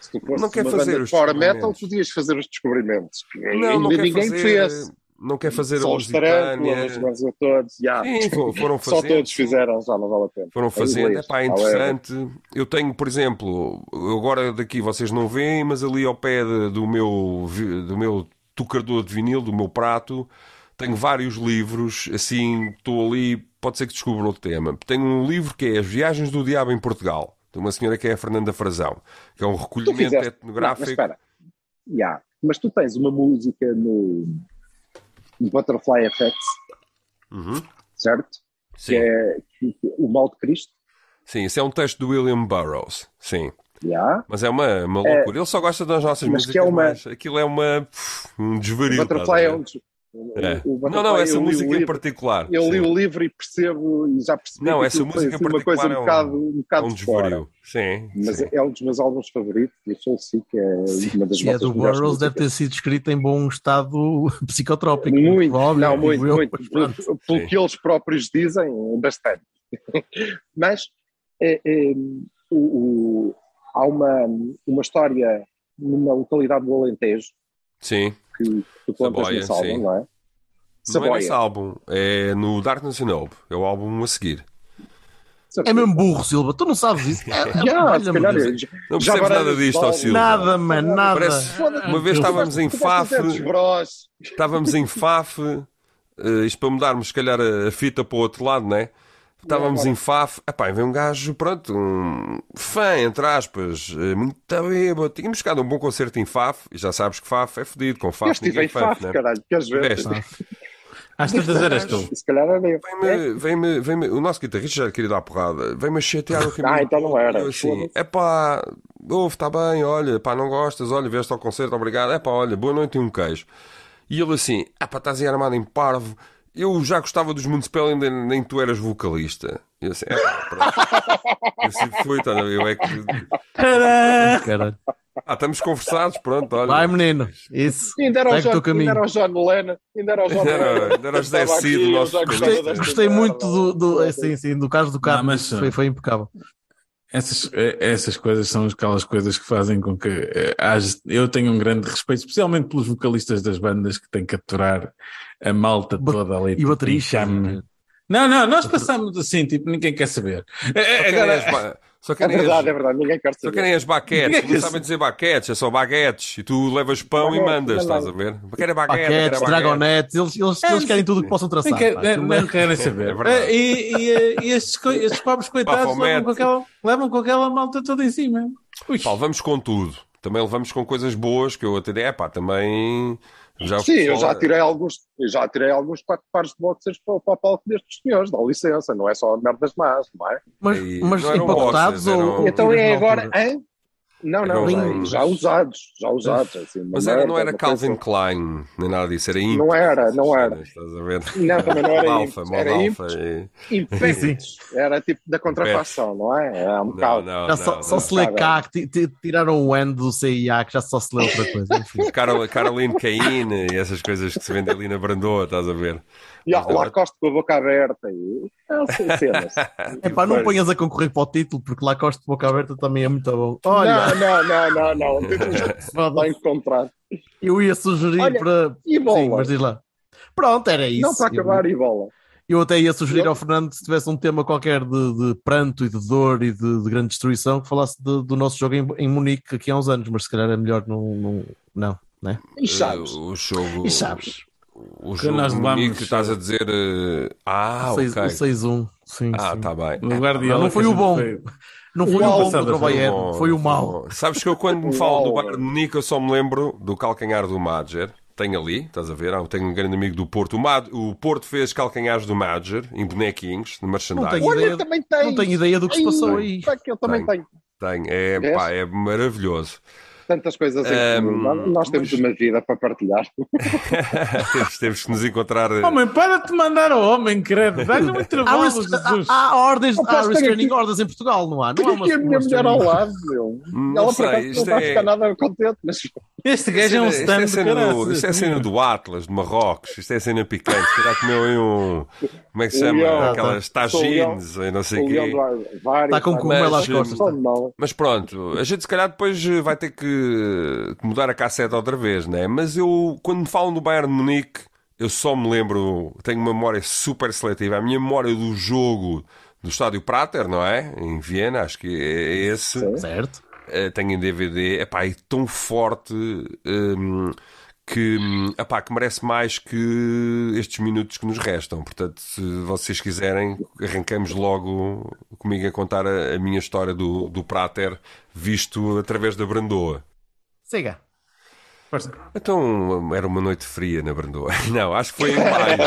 Se tu fores Não quer uma fazer banda os de power metal, podias fazer os descobrimentos. Não, não ainda quer ninguém fazer, fez. não quer fazer a Só os tarântulas, Lusitânia. os todos. já. Sim, fo- foram Só fazendo. todos fizeram, já não vale a pena. Foram Aí fazendo, é pá, é interessante. Eu tenho, por exemplo, agora daqui vocês não veem, mas ali ao pé de- do meu, do meu tocador de vinil, do meu prato, tenho vários livros, assim, estou ali, pode ser que descubra outro tema. Tenho um livro que é As Viagens do Diabo em Portugal, de uma senhora que é a Fernanda Frazão, que é um recolhimento fizeste. Não, mas etnográfico. espera. Já. Mas tu tens uma música no, no Butterfly Effects, Uhum. certo? Sim. Que é o Mal de Cristo. Sim, isso é um texto do William Burroughs, sim. Já. Mas é uma, uma loucura. Ele só gosta das nossas mas músicas, que é uma- mais- aquilo é uma, um desvario. Butterfly é um É. o Não, não, Butterfly, essa música em livro- particular. Eu li sim. o livro e percebo e já percebi Não, que essa foi, música em assim, uma coisa particular um é um- bocado, um É bocado um de fora. desvario. Sim, Mas sim. é um dos meus álbuns favoritos e Soul Sick é uma das Se é do Burroughs, deve ter sido escrito em bom estado psicotrópico. Muito, óbvio, não, muito, eu, muito. mas Pelo, pelo Sim. que eles próprios dizem, bastante. Mas é, é, o, o- há uma, uma história numa localidade do Alentejo Sim. que tu contas Saboia, nesse álbum, sim. não é? Não é nesse Saboia. álbum, é no Darkness and Hope. É o álbum a seguir. É mesmo burro, Silva. Tu não sabes isso. É, é, olha, se calhar, já- Não percebes nada baralhas disto, ó. Silva. Nada, mano, nada. Parece- Uma vez estávamos em Faf, estávamos em Faf, eh, isto para mudarmos, se calhar, a, a fita para o outro lado, não é? Estávamos em Faf, epá, e veio um gajo, pronto, um fã, entre aspas, eh, muito bêbado. Tínhamos buscado um bom concerto em Faf, e já sabes que Faf é fedido, com Eu Faf estive ninguém em Faf, né? caralho, queres ver? Às tantas eras tu. Se calhar era eu. Vem-me, vem-me, vem-me, o nosso guitarrista já queria dar porrada, vem-me a chatear o Raimundo. Ah, então não era. Eu assim, Foda-se. é pá, ouve, está bem, olha, pá, não gostas, olha, veste ao concerto, obrigado, é pá, olha, boa noite e um queijo. E ele assim, é pá, estás aí armado em parvo, eu já gostava dos Municipal, ainda nem tu eras vocalista. E eu assim, é pá, pronto. Eu assim fui, tá, eu é que. Caralho. Ah, estamos conversados, pronto, olha. Vai, menino. Isso. Ainda era, o Segue o teu John, ainda era o John Lennon, ainda era o John Lennon. ainda era o José Cid, nosso Gostei, gostei muito do, do, é, sim, sim, do caso do Carlos. mas- foi, foi impecável. Essas, eh, essas coisas são aquelas coisas que fazem com que eh, haja- eu tenho um grande respeito, especialmente pelos vocalistas das bandas que têm que aturar a malta Ba- toda ali. E baterista. enxame. Não, não, nós passamos assim, tipo, ninguém quer saber. Eh, eh, Só querem as, só É querem as- verdade, é verdade, ninguém quer Só saber. querem as baquetes, Ninguém não sabem dizer baquetes, é só baguetes. E tu levas pão e mandas, não, estás a ver? Quero baguete, quero baguete. dragonetes, eles, eles, eles querem tudo o que possam traçar. não, quer- pá. não- Aquilo é- não querem saber. É verdade. E, e, e estes, estes pobres coitados levam com, aquela, levam com aquela malta toda em cima. Ui. Pá, levamos com tudo. Também levamos com coisas boas que eu até é pá, também já Sim, eu já tirei alguns, eu já tirei alguns quatro pares de boxers para, o- para o palco destes senhores, dá licença, não é só merdas más, não é? Mas, mas não eram empacotados boxers, ou, então é agora, altura? Não, não, Eram- já, já usados, já usados. Assim, Mas era, não era Calvin coisa- Klein, nem nada disso, era Imp. Não era, não era. Estás a ver? Não, também não era Alfa, era alfa. e-. Era tipo da contrafação, não é? Era um Não, bocado. não, Já só, não, só não. se lê cá, tiraram o N do CIA, que já só se lê outra coisa. Carol, Caroline Caine e essas coisas que se vendem ali na Brandoa, estás a ver? E a Mas não, Lacoste com a boca aberta. E... Não, cenas. É pá, não ponhas a concorrer para o título, porque Lacoste de boca aberta também é muito bom. Olha, Não, não, não, não, não. Está encontrado. eu ia sugerir Olha, para. E bola? Sim, mas diz lá. Pronto, era isso. Não para acabar e bola. Eu, até ia sugerir Eu- ao Fernando, se tivesse um tema qualquer de, de pranto e de dor e de, de grande destruição, que falasse de- do nosso jogo em, em Munique aqui há uns anos, mas se calhar é melhor não. Não, não né? E sabes? Uh, o jogo. E sabes? O Que jogo nós levamos- Nick, estás a dizer. uh, Ah, o seis- ok. o 6-1. Sim, Ah, sim. tá bem. O Guardiola não foi que o bom. foi- Não foi O o bom passado contra o Bayern, foi o mau. Sabes que eu quando me falo do Bayern de Munique eu só me lembro do calcanhar do Madger. Tenho ali, estás a ver? Ah, Eu tenho um grande amigo do Porto. O, Mad- o Porto fez calcanhares do Madger em bonequinhos, de merchandising. tenho Olha, ideia- também tem. Não tenho ideia do que se passou aí. Que eu também Tenho. tenho. É, pá, é maravilhoso. Tantas coisas em comum. Nós- temos mas- uma vida para partilhar. temos, temos que nos encontrar. Homem, para de mandar ao homem, credo. Dá-lhe um Há, intervalo, Jesus. há- há ordens, há restraining aqui- orders em Portugal, não há? Não há Tenho uma, aqui a minha uma mulher ao lado, meu. Não Ela por acaso não isto vai é- ficar nada contente, mas Este gajo é um Isto stand de cena do, isto é cena do Atlas, de Marrocos. Isto é cena picante. Se calhar comeu aí um. Como é que se chama? leão. Aquelas tagines, e não sei o quê. Está com cogumelo às Mas, costas. Mão. Mas pronto, a gente se calhar depois vai ter que que mudar a cassete outra vez, né? Mas eu, quando me falam do Bayern de Munique, eu só me lembro, tenho uma memória super seletiva. A minha memória do jogo do estádio Prater, não é? Em Viena, acho que é esse. Sim. Certo. Eh, tenho em DVD, epá, é tão forte hum, que, epá, que merece mais que estes minutos que nos restam. Portanto, se vocês quiserem, arrancamos logo comigo a contar a, a minha história do, do Prater, visto através da Brandoa. Siga. Força. Então, era uma noite fria na Brandoa. Não, acho que foi em maio.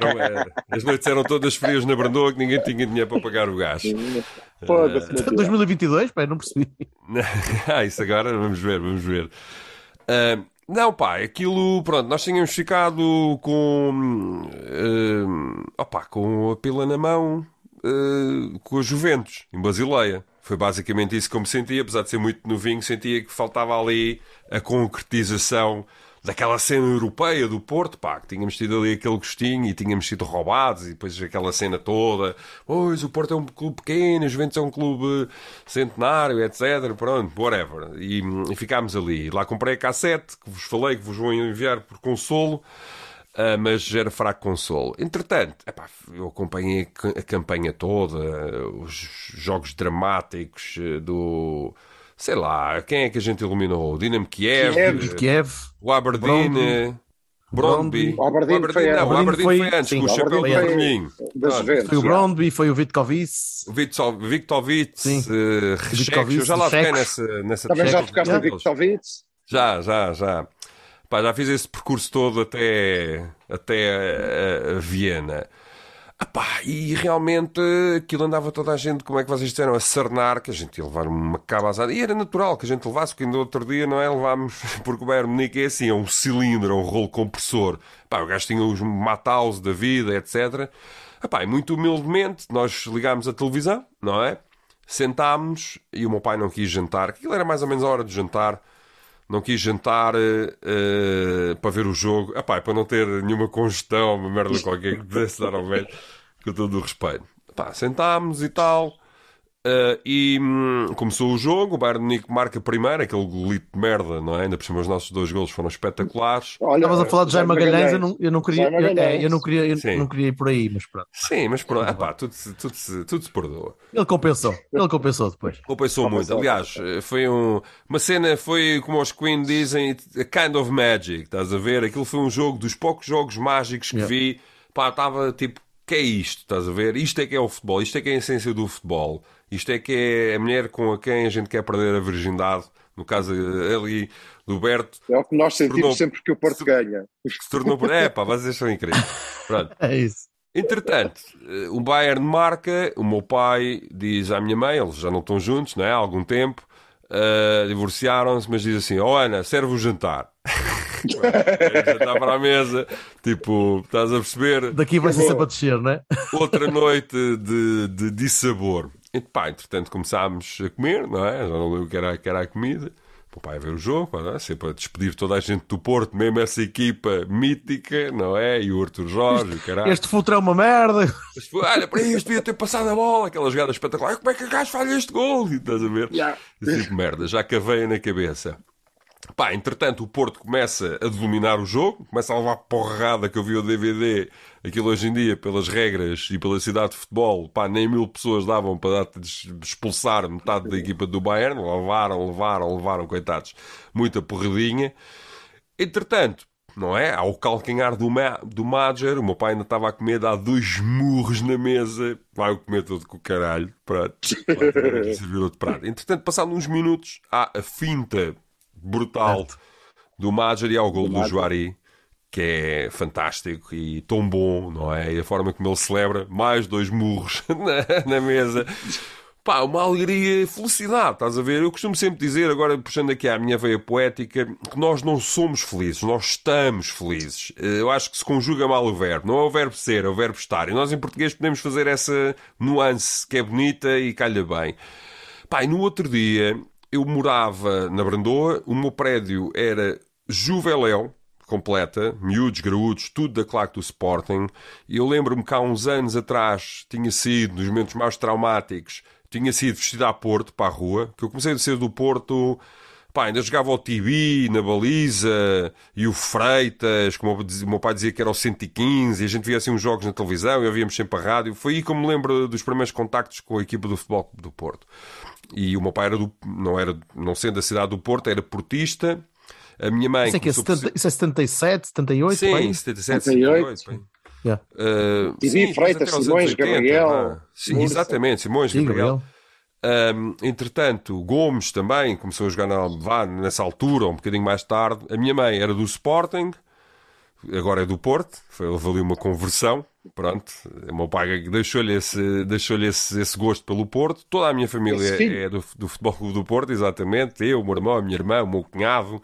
Não era. As noites eram todas frias na Brandoa que ninguém tinha dinheiro para pagar o gás. Deus. 2022? Pá, não percebi. ah, isso agora, vamos ver, vamos ver. Ah, não, pá, aquilo, pronto, nós tínhamos ficado com, ah, opá, com a pila na mão, ah, com a Juventus, em Basileia. Foi basicamente isso que eu me sentia, apesar de ser muito novinho, sentia que faltava ali a concretização daquela cena europeia do Porto, pá, que tínhamos tido ali aquele gostinho e tínhamos sido roubados e depois aquela cena toda, pois o Porto é um clube pequeno, a Juventus é um clube centenário, etc, pronto, whatever. E, e ficámos ali. Lá comprei a cassete, que vos falei, que vos vou enviar por consolo, ah, mas era fraco consolo. Entretanto, epá, eu acompanhei a campanha toda, os jogos dramáticos eh, do... Sei lá, quem é que a gente eliminou? O Dinamo Kiev, Kiev. eh, Kiev. o Aberdeen, Brondby. eh, Brondby. O Aberdeen foi- não, o Aberdeen Aberdeen foi- foi antes, sim, com o o chapéu Aberdeen foi- vermelhinho. da Pronto. Juventus. Foi o já. Brondby, foi o Vitkovic. O Viktovic, Sim. eh, Viktovic, eu já lá toquei nessa, nessa Também já tocaste a deles. Viktovic? Já, já, já. Pá, já fiz esse percurso todo até, até a, a Viena. Pá, e realmente aquilo andava toda a gente, como é que vocês disseram, a sarnar, que a gente ia levar uma cabazada. E era natural que a gente levasse, porque ainda outro dia, não é? Levámos, porque o Bayern Munique é assim, é um cilindro, é um rolo compressor. Pá, o gajo tinha os Mataus da vida, etc. Pá, e muito humildemente, nós ligámos a televisão, não é? Sentámos e o meu pai não quis jantar, que aquilo era mais ou menos a hora de jantar. Não quis jantar eh, para ver o jogo, Epá, para não ter nenhuma congestão, uma merda qualquer que pudesse dar ao velho, com todo o respeito. Epá, sentámos e tal, eh, e hum, começou o jogo. O Bayern de Munique marca primeiro, aquele golito de merda, não é? Ainda por cima, os nossos dois golos foram espetaculares. Olha, Estavas a falar de Jaime Magalhães, eu não, eu não queria, eu, é, eu não queria, eu Sim. não queria ir por aí, mas pronto. Sim, mas pronto, epá, tudo, se- tudo, se- tudo se perdoa. Ele compensou, ele compensou depois. Compensou muito. Compensou. Aliás, eh, foi um, uma cena, foi como os Queen dizem, a kind of magic, estás a ver? Aquilo foi um jogo dos poucos jogos mágicos que Yeah. vi. Pá, estava tipo, que é isto, estás a ver? Isto é que é o futebol, isto é que é a essência do futebol. Isto é que é a mulher com a quem a gente quer perder a virgindade. No caso ali do Berto, É o que nós sentimos Tornou- sempre que o Porto ganha. que se tornou por. É, pá, vocês são incríveis. Pronto. É isso. Entretanto, eh, o Bayern marca, o meu pai diz à minha mãe, eles já não estão juntos, não é? Há algum tempo, eh, divorciaram-se, mas diz assim: Oh Ana, serve o jantar. jantar para a mesa, tipo, estás a perceber? Daqui vai ser sempre a descer, não é? Outra noite de, de dissabor. E pá, entretanto começámos a comer, não é? Já não lembro o que era, que era a comida. O pai a ver o jogo, não é? sempre a despedir toda a gente do Porto, mesmo essa equipa mítica, não é? E o Arthur Jorge, o caralho. Este futuro é uma merda. Foi, olha, para isto devia ter passado a bola, aquela jogada espetacular. Como é que o gajo falha este gol? E estás a ver? Yeah. Esse tipo de merda, já caveia na cabeça. Pá, entretanto, o Porto começa a dominar o jogo, começa a levar porrada que eu vi o DVD. Aquilo hoje em dia, pelas regras e pela cidade de futebol, pá, nem mil pessoas davam para expulsar metade da equipa do Bayern. Levaram, levaram, levaram, coitados. Muita porradinha. Entretanto, não é? Há o calcanhar do, ma do Major. O meu pai ainda estava a comer, dá dois murros na mesa. Vai comer todo com o caralho. Servir outro prato. Entretanto, passados uns minutos, há a finta brutal do Major e há o gol do Juari. Que é fantástico e tão bom, não é? E a forma como ele celebra, mais dois murros na, na mesa. Pá, uma alegria e felicidade, estás a ver? Eu costumo sempre dizer, agora puxando aqui à minha veia poética, que nós não somos felizes, nós estamos felizes. Eh, Eu acho que se conjuga mal o verbo. Não é o verbo ser, é o verbo estar. E nós em português podemos fazer essa nuance que é bonita e calha bem. Pá, e no outro dia eu morava na Brandoa, o meu prédio era Juveléu, completa, miúdos, graúdos, tudo da claque do Sporting. E eu lembro-me que há uns anos atrás tinha sido, nos momentos mais traumáticos, tinha sido vestido a Porto, para a rua, que eu comecei a ser do Porto... Pá, ainda jogava o TV na baliza e o Freitas, como o meu pai dizia que era o 115, e a gente via assim uns jogos na televisão e ouvíamos sempre a rádio. Foi aí que eu me lembro dos primeiros contactos com a equipa do Futebol do Porto. E o meu pai era do, não era, não sendo da cidade do Porto, era portista. A minha mãe Isso é, que é começou por 70, isso é 77, 78? Sim, bem? 77, 78. 78. bem. Yeah. Uh, Sim, sim, Freitas, Simões, anos 80, Gabriel, vá. Sim, Mursa. exatamente, Simões, Sim, Gabriel. Gabriel. Um, entretanto, Gomes também começou a jogar na vá, nessa altura, um bocadinho mais tarde. A minha mãe era do Sporting, agora é do Porto. Foi, houve ali uma conversão. Pronto, o meu pai deixou-lhe esse, deixou esse, esse gosto pelo Porto. Toda a minha família é do, do Futebol Clube do Porto, exatamente. Eu, o meu irmão, a minha irmã, o meu cunhado.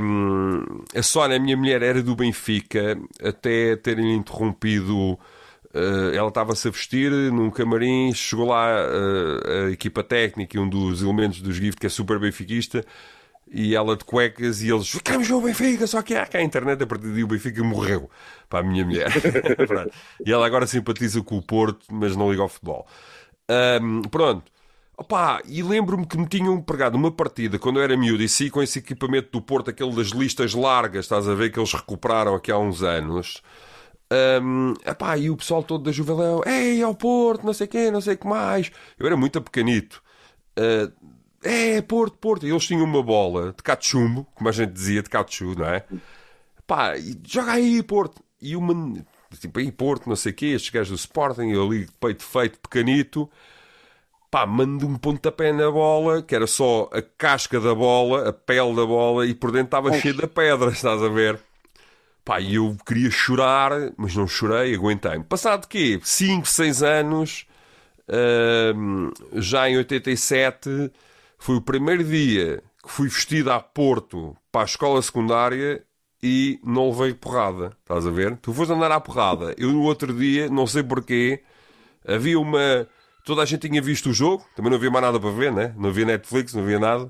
Um, a Sónia, a minha mulher, era do Benfica, até terem interrompido. uh, ela estava-se a vestir num camarim, chegou lá uh, a equipa técnica e um dos elementos dos GIFT, que é super benfiquista, e ela de cuecas, e eles ficamos o Benfica, só que há cá a internet, a partir daí o Benfica morreu para a minha mulher. E ela agora simpatiza com o Porto, mas não liga ao futebol. Um, pronto. Opa, e lembro-me que me tinham pregado uma partida quando eu era miúdo e saí com esse equipamento do Porto, aquele das listas largas, estás a ver, que eles recuperaram aqui há uns anos. Um, e o pessoal todo da Juveléu, ei, ao Porto, não sei quê, não sei o que mais. Eu era muito pequenito. Uh, é, Porto, Porto. E eles tinham uma bola de cachumbo, como a gente dizia, de cachu, não é? Pá, joga aí, Porto. E uma, tipo, aí, Porto, não sei o quê, estes gajos do Sporting, eu ali, de peito feito, pequenito pá, mando um pontapé na bola, que era só a casca da bola, a pele da bola, e por dentro estava cheio de pedras, estás a ver? Pá, e eu queria chorar, mas não chorei, aguentei-me. Passado quê? 5, 6 anos, hum, já em 87, foi o primeiro dia que fui vestido a Porto para a escola secundária e não levei porrada. Estás a ver? Tu foste andar à porrada. Eu no outro dia, não sei porquê, havia uma. Toda a gente tinha visto o jogo, também não havia mais nada para ver, né? Não havia Netflix, não havia nada.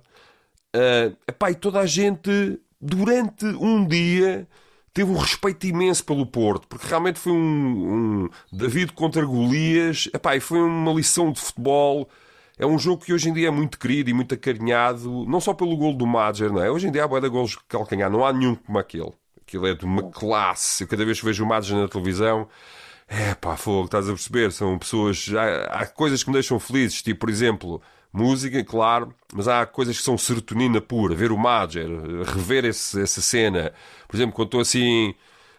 Uh, epá, e toda a gente, durante um dia, teve um respeito imenso pelo Porto, porque realmente foi um, um David contra Golias, epá, e foi uma lição de futebol. É um jogo que hoje em dia é muito querido e muito acarinhado, não só pelo gol do Madger, não é? Hoje em dia há boa de golos de calcanhar, não há nenhum como aquele. Aquilo é de uma classe. Eu cada vez que vejo o Madger na televisão, é pá, fogo, estás a perceber? São pessoas. Há, há coisas que me deixam felizes, tipo, por exemplo, música, claro, mas há coisas que são serotonina pura. Ver o Madger, rever esse, essa cena. Por exemplo, quando estou assim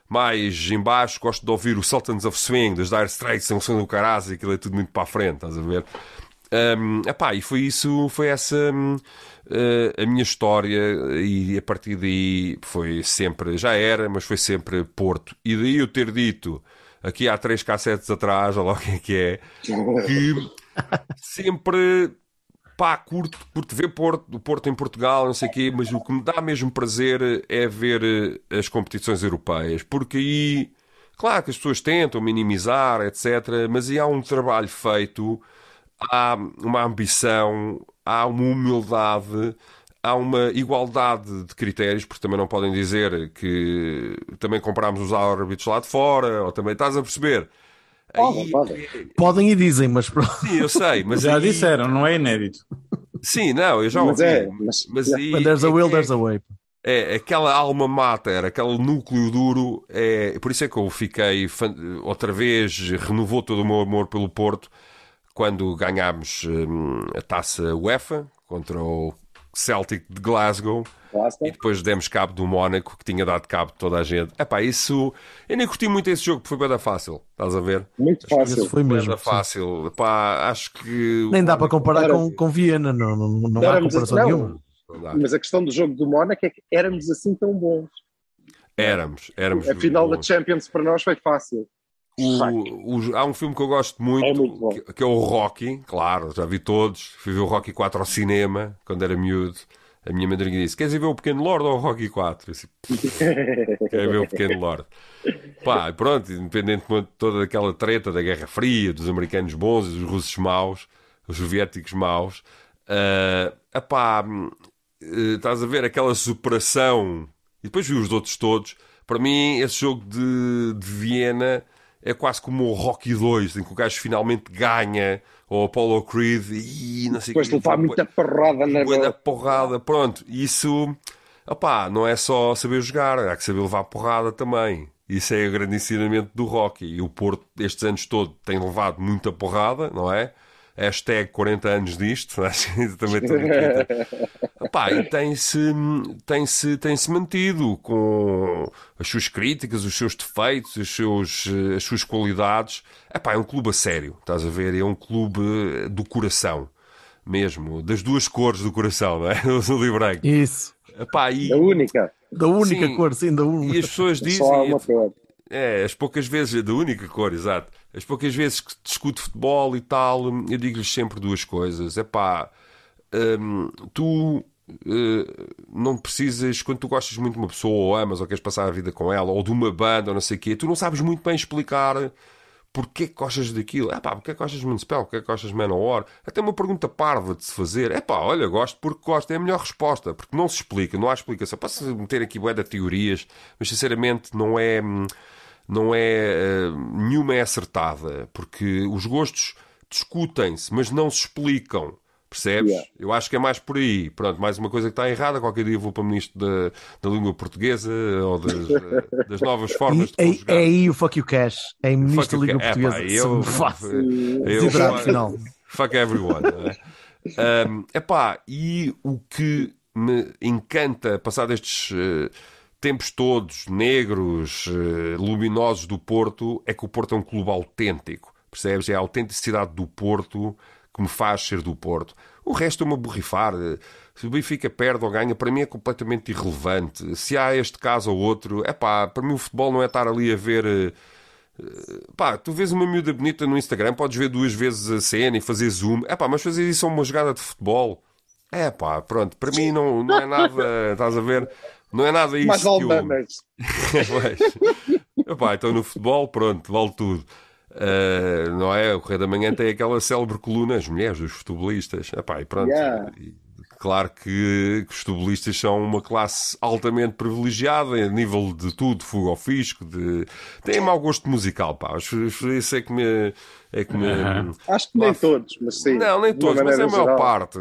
mais embaixo, gosto de ouvir o Sultans of Swing, dos Dire Straits, são do Caraz, aquilo é tudo muito para a frente, estás a ver? Um, epá, e foi isso, foi essa um, uh, a minha história, e a partir daí foi sempre, já era, mas foi sempre Porto. E daí eu ter dito, aqui há três cassetes atrás, olha lá o que é que é, que sempre pá, curto, curto ver Porto, o Porto em Portugal, não sei o quê, mas o que me dá mesmo prazer é ver as competições europeias, porque aí, claro que as pessoas tentam minimizar, etc., mas aí há um trabalho feito há uma ambição, há uma humildade, há uma igualdade de critérios, porque também não podem dizer que também comprámos os árbitros lá de fora, ou também estás a perceber. Podem, aí... podem. podem e dizem, mas pronto. Sim, eu sei, mas já aí... disseram, não é inédito. Sim, não, eu já ouvi. Mas, é, mas, mas aí, When there's a will, there's a way. É, aquela alma mater, aquele núcleo duro, é, por isso é que eu fiquei outra vez, renovou todo o meu amor pelo Porto, quando ganhámos hum, a taça UEFA contra o Celtic de Glasgow e depois demos cabo do Mónaco que tinha dado cabo de toda a gente. Epá, isso eu nem curti muito esse jogo, porque foi bem fácil, estás a ver? Muito fácil. foi mesmo. fácil. Epá, acho que nem dá para comparar com, com Viena, não, não, não há comparação não, nenhuma. Mas a questão do jogo do Mónaco é que éramos assim tão bons. Éramos, éramos. A final bons. da Champions para nós foi fácil. O, o, há um filme que eu gosto muito, é muito que, que, é o Rocky, claro, já vi todos. Fui ver o Rocky 4 ao cinema quando era miúdo. A minha madrinha disse: Queres ir ver o Pequeno Lord ou o Rocky 4? Eu disse: Quero ver o Pequeno Lord. Pá, pronto, independentemente de toda aquela treta da Guerra Fria, dos americanos bons e dos russos maus, os soviéticos maus, uh, epá, uh, estás a ver aquela superação. E depois vi os outros todos. Para mim, esse jogo de, de Viena é quase como o Rocky 2, em que o gajo finalmente ganha, ou Apollo Creed, e não sei Depois de levar muita porrada na Muita porrada, pronto. Isso, opá, não é só saber jogar, há que saber levar porrada também. Isso é o grande ensinamento do Rocky. E o Porto, estes anos todos, tem levado muita porrada, não é? Hashtag 40 anos disto, acho que também estou e tem-se tem -se, tem -se mantido com as suas críticas, os seus defeitos, os seus, as suas qualidades. Epá, é um clube a sério, estás a ver? É um clube do coração, mesmo, das duas cores do coração, não é? Do azul e branco. Isso. Epá, e... Da única. Da única sim, cor, sim, da única. E as pessoas dizem. É, as poucas vezes, da única cor, exato. As poucas vezes que discuto futebol e tal, eu digo-lhes sempre duas coisas. É pá, hum, tu Uh, não precisas, quando tu gostas muito de uma pessoa, ou amas, ou queres passar a vida com ela, ou de uma banda, ou não sei o quê, tu não sabes muito bem explicar porque é que gostas daquilo. É pá, porque é que gostas de Municipal? Porque é que gostas de Manowar? Até uma pergunta parva de se fazer. É pá, olha, gosto porque gosto. É a melhor resposta, porque não se explica, não há explicação. Posso meter aqui bué de teorias, mas sinceramente não é. Não é. Uh, nenhuma é acertada, porque os gostos discutem-se, mas não se explicam. Percebes? Yeah. Eu acho que é mais por aí. Pronto, mais uma coisa que está errada. Qualquer dia vou para o Ministro da, da Língua Portuguesa ou das, eh, das novas formas e, de É aí o fuck you cash. É Ministro da Língua Portuguesa. É, pá, eu, eu, eu, final. Fuck everyone. é um, epá, e o que me encanta, passar estes uh, tempos todos negros, uh, luminosos do Porto, é que o Porto é um clube autêntico. Percebes? É a autenticidade do Porto que me faz ser do Porto. O resto é uma borrifar. Se o Benfica perde ou ganha, para mim é completamente irrelevante. Se há este caso ou outro, é pá, para mim o futebol não é estar ali a ver. eh, eh, Pá, tu vês uma miúda bonita no Instagram, podes ver duas vezes a cena e fazer zoom. É pá, mas fazer isso a uma jogada de futebol. É pá, pronto, para mim não, não é nada, estás a ver? Não é nada isso Mais que eu... aldanas. Pois. Epá, então no futebol, pronto, vale tudo. Uh, não é? O Correio da Manhã tem aquela célebre coluna, as mulheres, os futebolistas. Epá, e pronto. Yeah. Claro que, que os futebolistas são uma classe altamente privilegiada a nível de tudo, fuga ao fisco, de... têm mau gosto musical, pá. Isso é que me. É que me... Acho que nem todos, mas sim. Não, nem todos, mas é a maior geral. parte.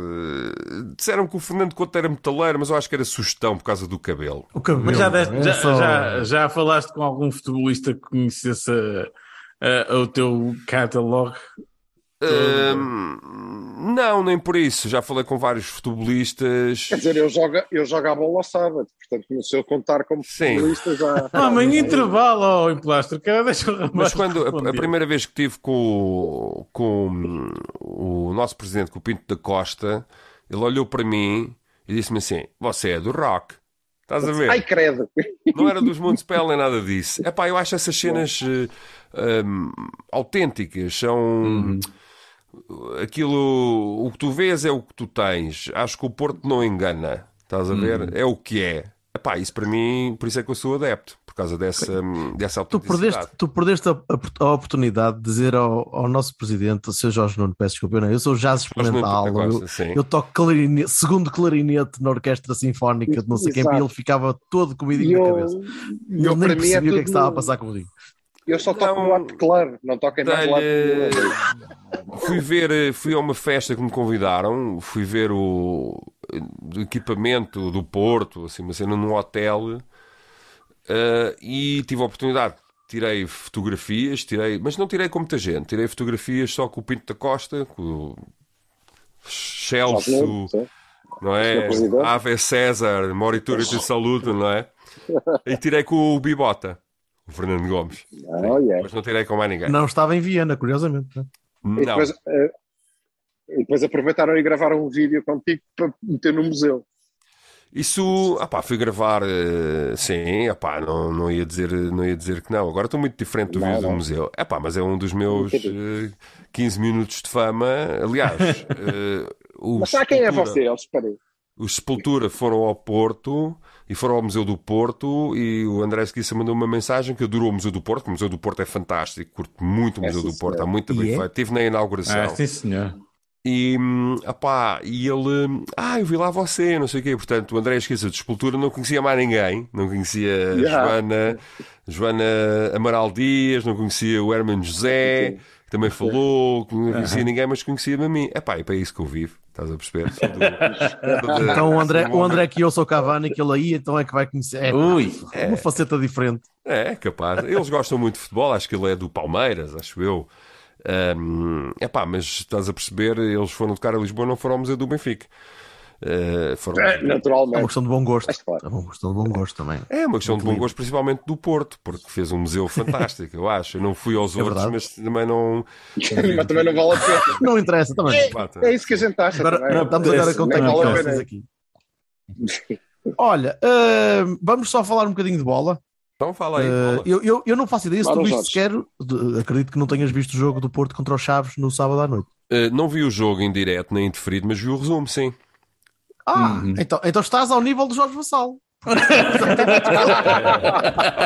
Disseram que o Fernando Couto era metaleiro, mas eu acho que era sugestão por causa do cabelo. O cabelo. Mas já, deste- é já, só- já, já falaste com algum futebolista que conhecesse a- a- o teu catalog? Hum, não, nem por isso. Já falei com vários futebolistas. Quer dizer, eu jogo, eu jogo a bola ao sábado, portanto, no seu contar como Sim. futebolista já. Ah, mas em intervalo, ó, em plástico, cara, deixa o rapaz Mas quando a, a primeira vez que estive com, o- com o nosso presidente, com o Pinto da Costa, ele olhou para mim e disse-me assim: Você é do rock. Estás a ver? Ai, credo! Não era dos Montespel nem nada disso. É pá, eu acho essas cenas eh, hum, autênticas. São. Aquilo. O que tu vês é o que tu tens. Acho que o Porto não engana. Estás a ver? É o que é. É pá, isso para mim, por isso é que eu sou adepto. Por causa dessa, hum, dessa Tu perdeste, tu perdeste a, a- a oportunidade de dizer ao, ao nosso presidente, o Sr. Jorge Nuno, peço desculpa, eu, não, eu sou jazz experimental, eu, gosta, eu toco clarinete, segundo clarinete na orquestra sinfónica de não sei quem, e Exato. ele ficava todo comidinho na eu, cabeça. e Ele eu nem é percebia o que é que estava a passar comigo. Eu só toco no ato claro, não toco em mais lado nenhum. Fui ver, eh, fui a uma festa que me convidaram, fui ver o, o equipamento do Porto, assim, uma cena num hotel, eh, e tive a oportunidade. Tirei fotografias, tirei, mas não tirei com muita gente, tirei fotografias só com o Pinto da Costa, com o Celso, não é? Ave César, Moritura de Saluto, não é? E tirei com o Bibota, o Fernando Gomes, Oh, yeah. mas não tirei com mais ninguém. Não estava em Viena, curiosamente. né? E Não. depois, eh, e depois aproveitaram e gravaram um vídeo contigo para meter no museu. Isso, ah pá, fui gravar, eh, sim, ah pá, não, não, ia dizer, não ia dizer que não. Agora estou muito diferente do Não, vídeo do museu. É pá, mas é um dos meus eh, 15 minutos de fama. Aliás, o Mas sabe quem é você? Eles. Os Sepultura foram ao Porto e foram ao Museu do Porto e o André Esquissa mandou uma mensagem que adorou o Museu do Porto, o Museu do Porto é fantástico, curto muito o É, Museu sim, do Porto, está muito bem é? feito. Estive na inauguração. Ah, sim, senhor. E, hum, apá, e ele, ah, eu vi lá você, não sei o quê. Portanto, o André Esqueça de Escultura não conhecia mais ninguém. Não conhecia Yeah. Joana, Joana Amaral Dias, não conhecia o Herman José, que também falou, não conhecia ninguém, mas conhecia-me a mim. Epá, é para isso que eu vivo, estás a perceber? Do- Então o André, um o André que eu sou Cavani, que ele aí então é que vai conhecer. É, Ui, uma faceta diferente. É, capaz. Eles gostam muito de futebol, acho que ele é do Palmeiras, acho eu. É pá, mas estás a perceber, eles foram tocar a Lisboa, não foram ao Museu do Benfica. Eh, foram... É, É uma naturalmente. questão de bom gosto. Claro. É uma questão de bom gosto também. É uma questão de bom gosto, principalmente do Porto, porque fez um museu fantástico, eu acho. Eu não fui aos É outros, verdade. mas também não. Mas também não vale a pena. Não interessa também. É isso que a gente acha. Agora, também. estamos agora vale a tantas pena. aqui. Olha, ah, vamos só falar um bocadinho de bola. Então fala aí. Fala. eu, eu, eu não faço ideia se tu viste sequer. acredito que não tenhas visto o jogo do Porto contra os Chaves no sábado à noite. Eh, não vi o jogo em direto nem indiferido, mas vi o resumo, sim. Ah, então, então estás ao nível do Jorge Vassal.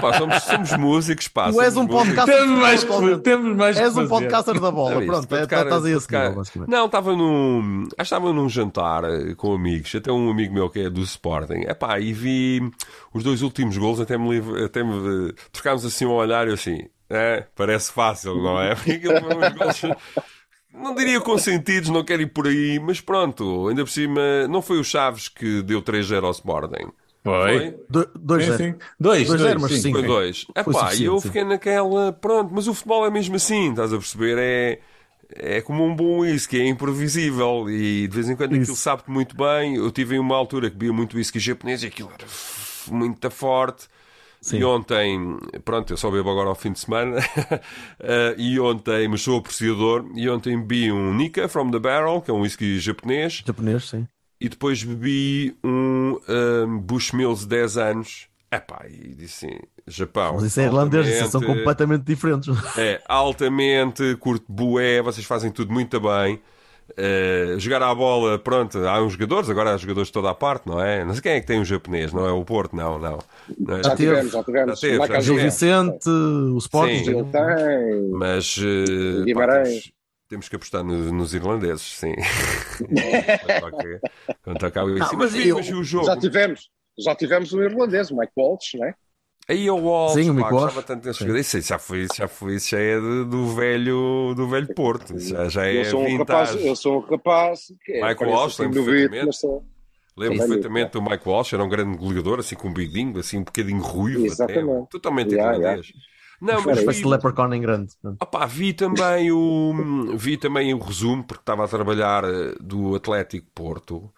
Pá, somos, somos músicos, pá. Tu és um músicos. podcast. temos mais, que- temos mais És um podcaster da bola. Não, isto Pronto, para é, tocar- estás aí nível, basicamente. Não, estava num. Acho que estava num jantar eh, com amigos, até um amigo meu que é do Sporting. Epá, e vi os dois últimos gols, até me, até me eh, trocámos assim um olhar e eu assim, é, parece fácil, não é? Porque aquilo foi uns gols. Não diria consentidos, não quero ir por aí, mas pronto, ainda por cima, não foi o Chaves que deu 3-0 ao Sporting. Foi. Do- Dois Sim, zero. sim. Dois, Dois dois, zero, mas sim. sim. Foi dois. Foi Epá, e suficiente, eu sim. fiquei naquela. Pronto, mas o futebol é mesmo assim, estás a perceber? É, é como um bom whisky, é imprevisível e de vez em quando Isso. aquilo sabe-te muito bem. Eu tive em uma altura que bebia muito whisky japonês e aquilo era muito forte. Sim. E ontem, pronto, eu só bebo agora ao fim de semana. Eh, e ontem, mas sou apreciador. E ontem bebi um Nika from the Barrel, que é um whisky japonês. Japonês, sim. E depois bebi um um, Bushmills 10 anos. Epá, e disse assim: Japão. Mas isso é irlandês, são completamente diferentes. É, altamente, curto bué, vocês fazem tudo muito bem. Eh, jogar à bola, pronto, há uns jogadores, agora há jogadores de toda a parte, não é? Não sei quem é que tem um japonês, não é o Porto, não, não. Não é? Já teve. tivemos, já tivemos. Já teve, Lá já Gil tivemos. Vicente, o Sporting. Sim. Tem. Mas eh, pá, temos, temos que apostar no- nos irlandeses, sim. Quanto isso. Não, mas, mas eu- mas o jogo. Já tivemos. Já tivemos um irlandês, o Mike Walsh, não é? Aí o Walsh, Sim, o pá, gostava tanto desse Sim. jogador. Isso, já foi, isso já foi, isso já é do velho, do velho Porto. Isso já, já é eu, sou um rapaz, vintage. eu sou um rapaz que é, parece Walsh, assim lembro perfeitamente. Lembro Sim. perfeitamente do Mike Walsh, era um grande goleador, assim com um bigodinho, assim um bocadinho ruivo, Exatamente. até, totalmente Yeah, irlandês. Não, Mas Parece vi, de Leprechaun em grande. opá, vi também o vi também o resumo porque estava a trabalhar eh, do Atlético Porto.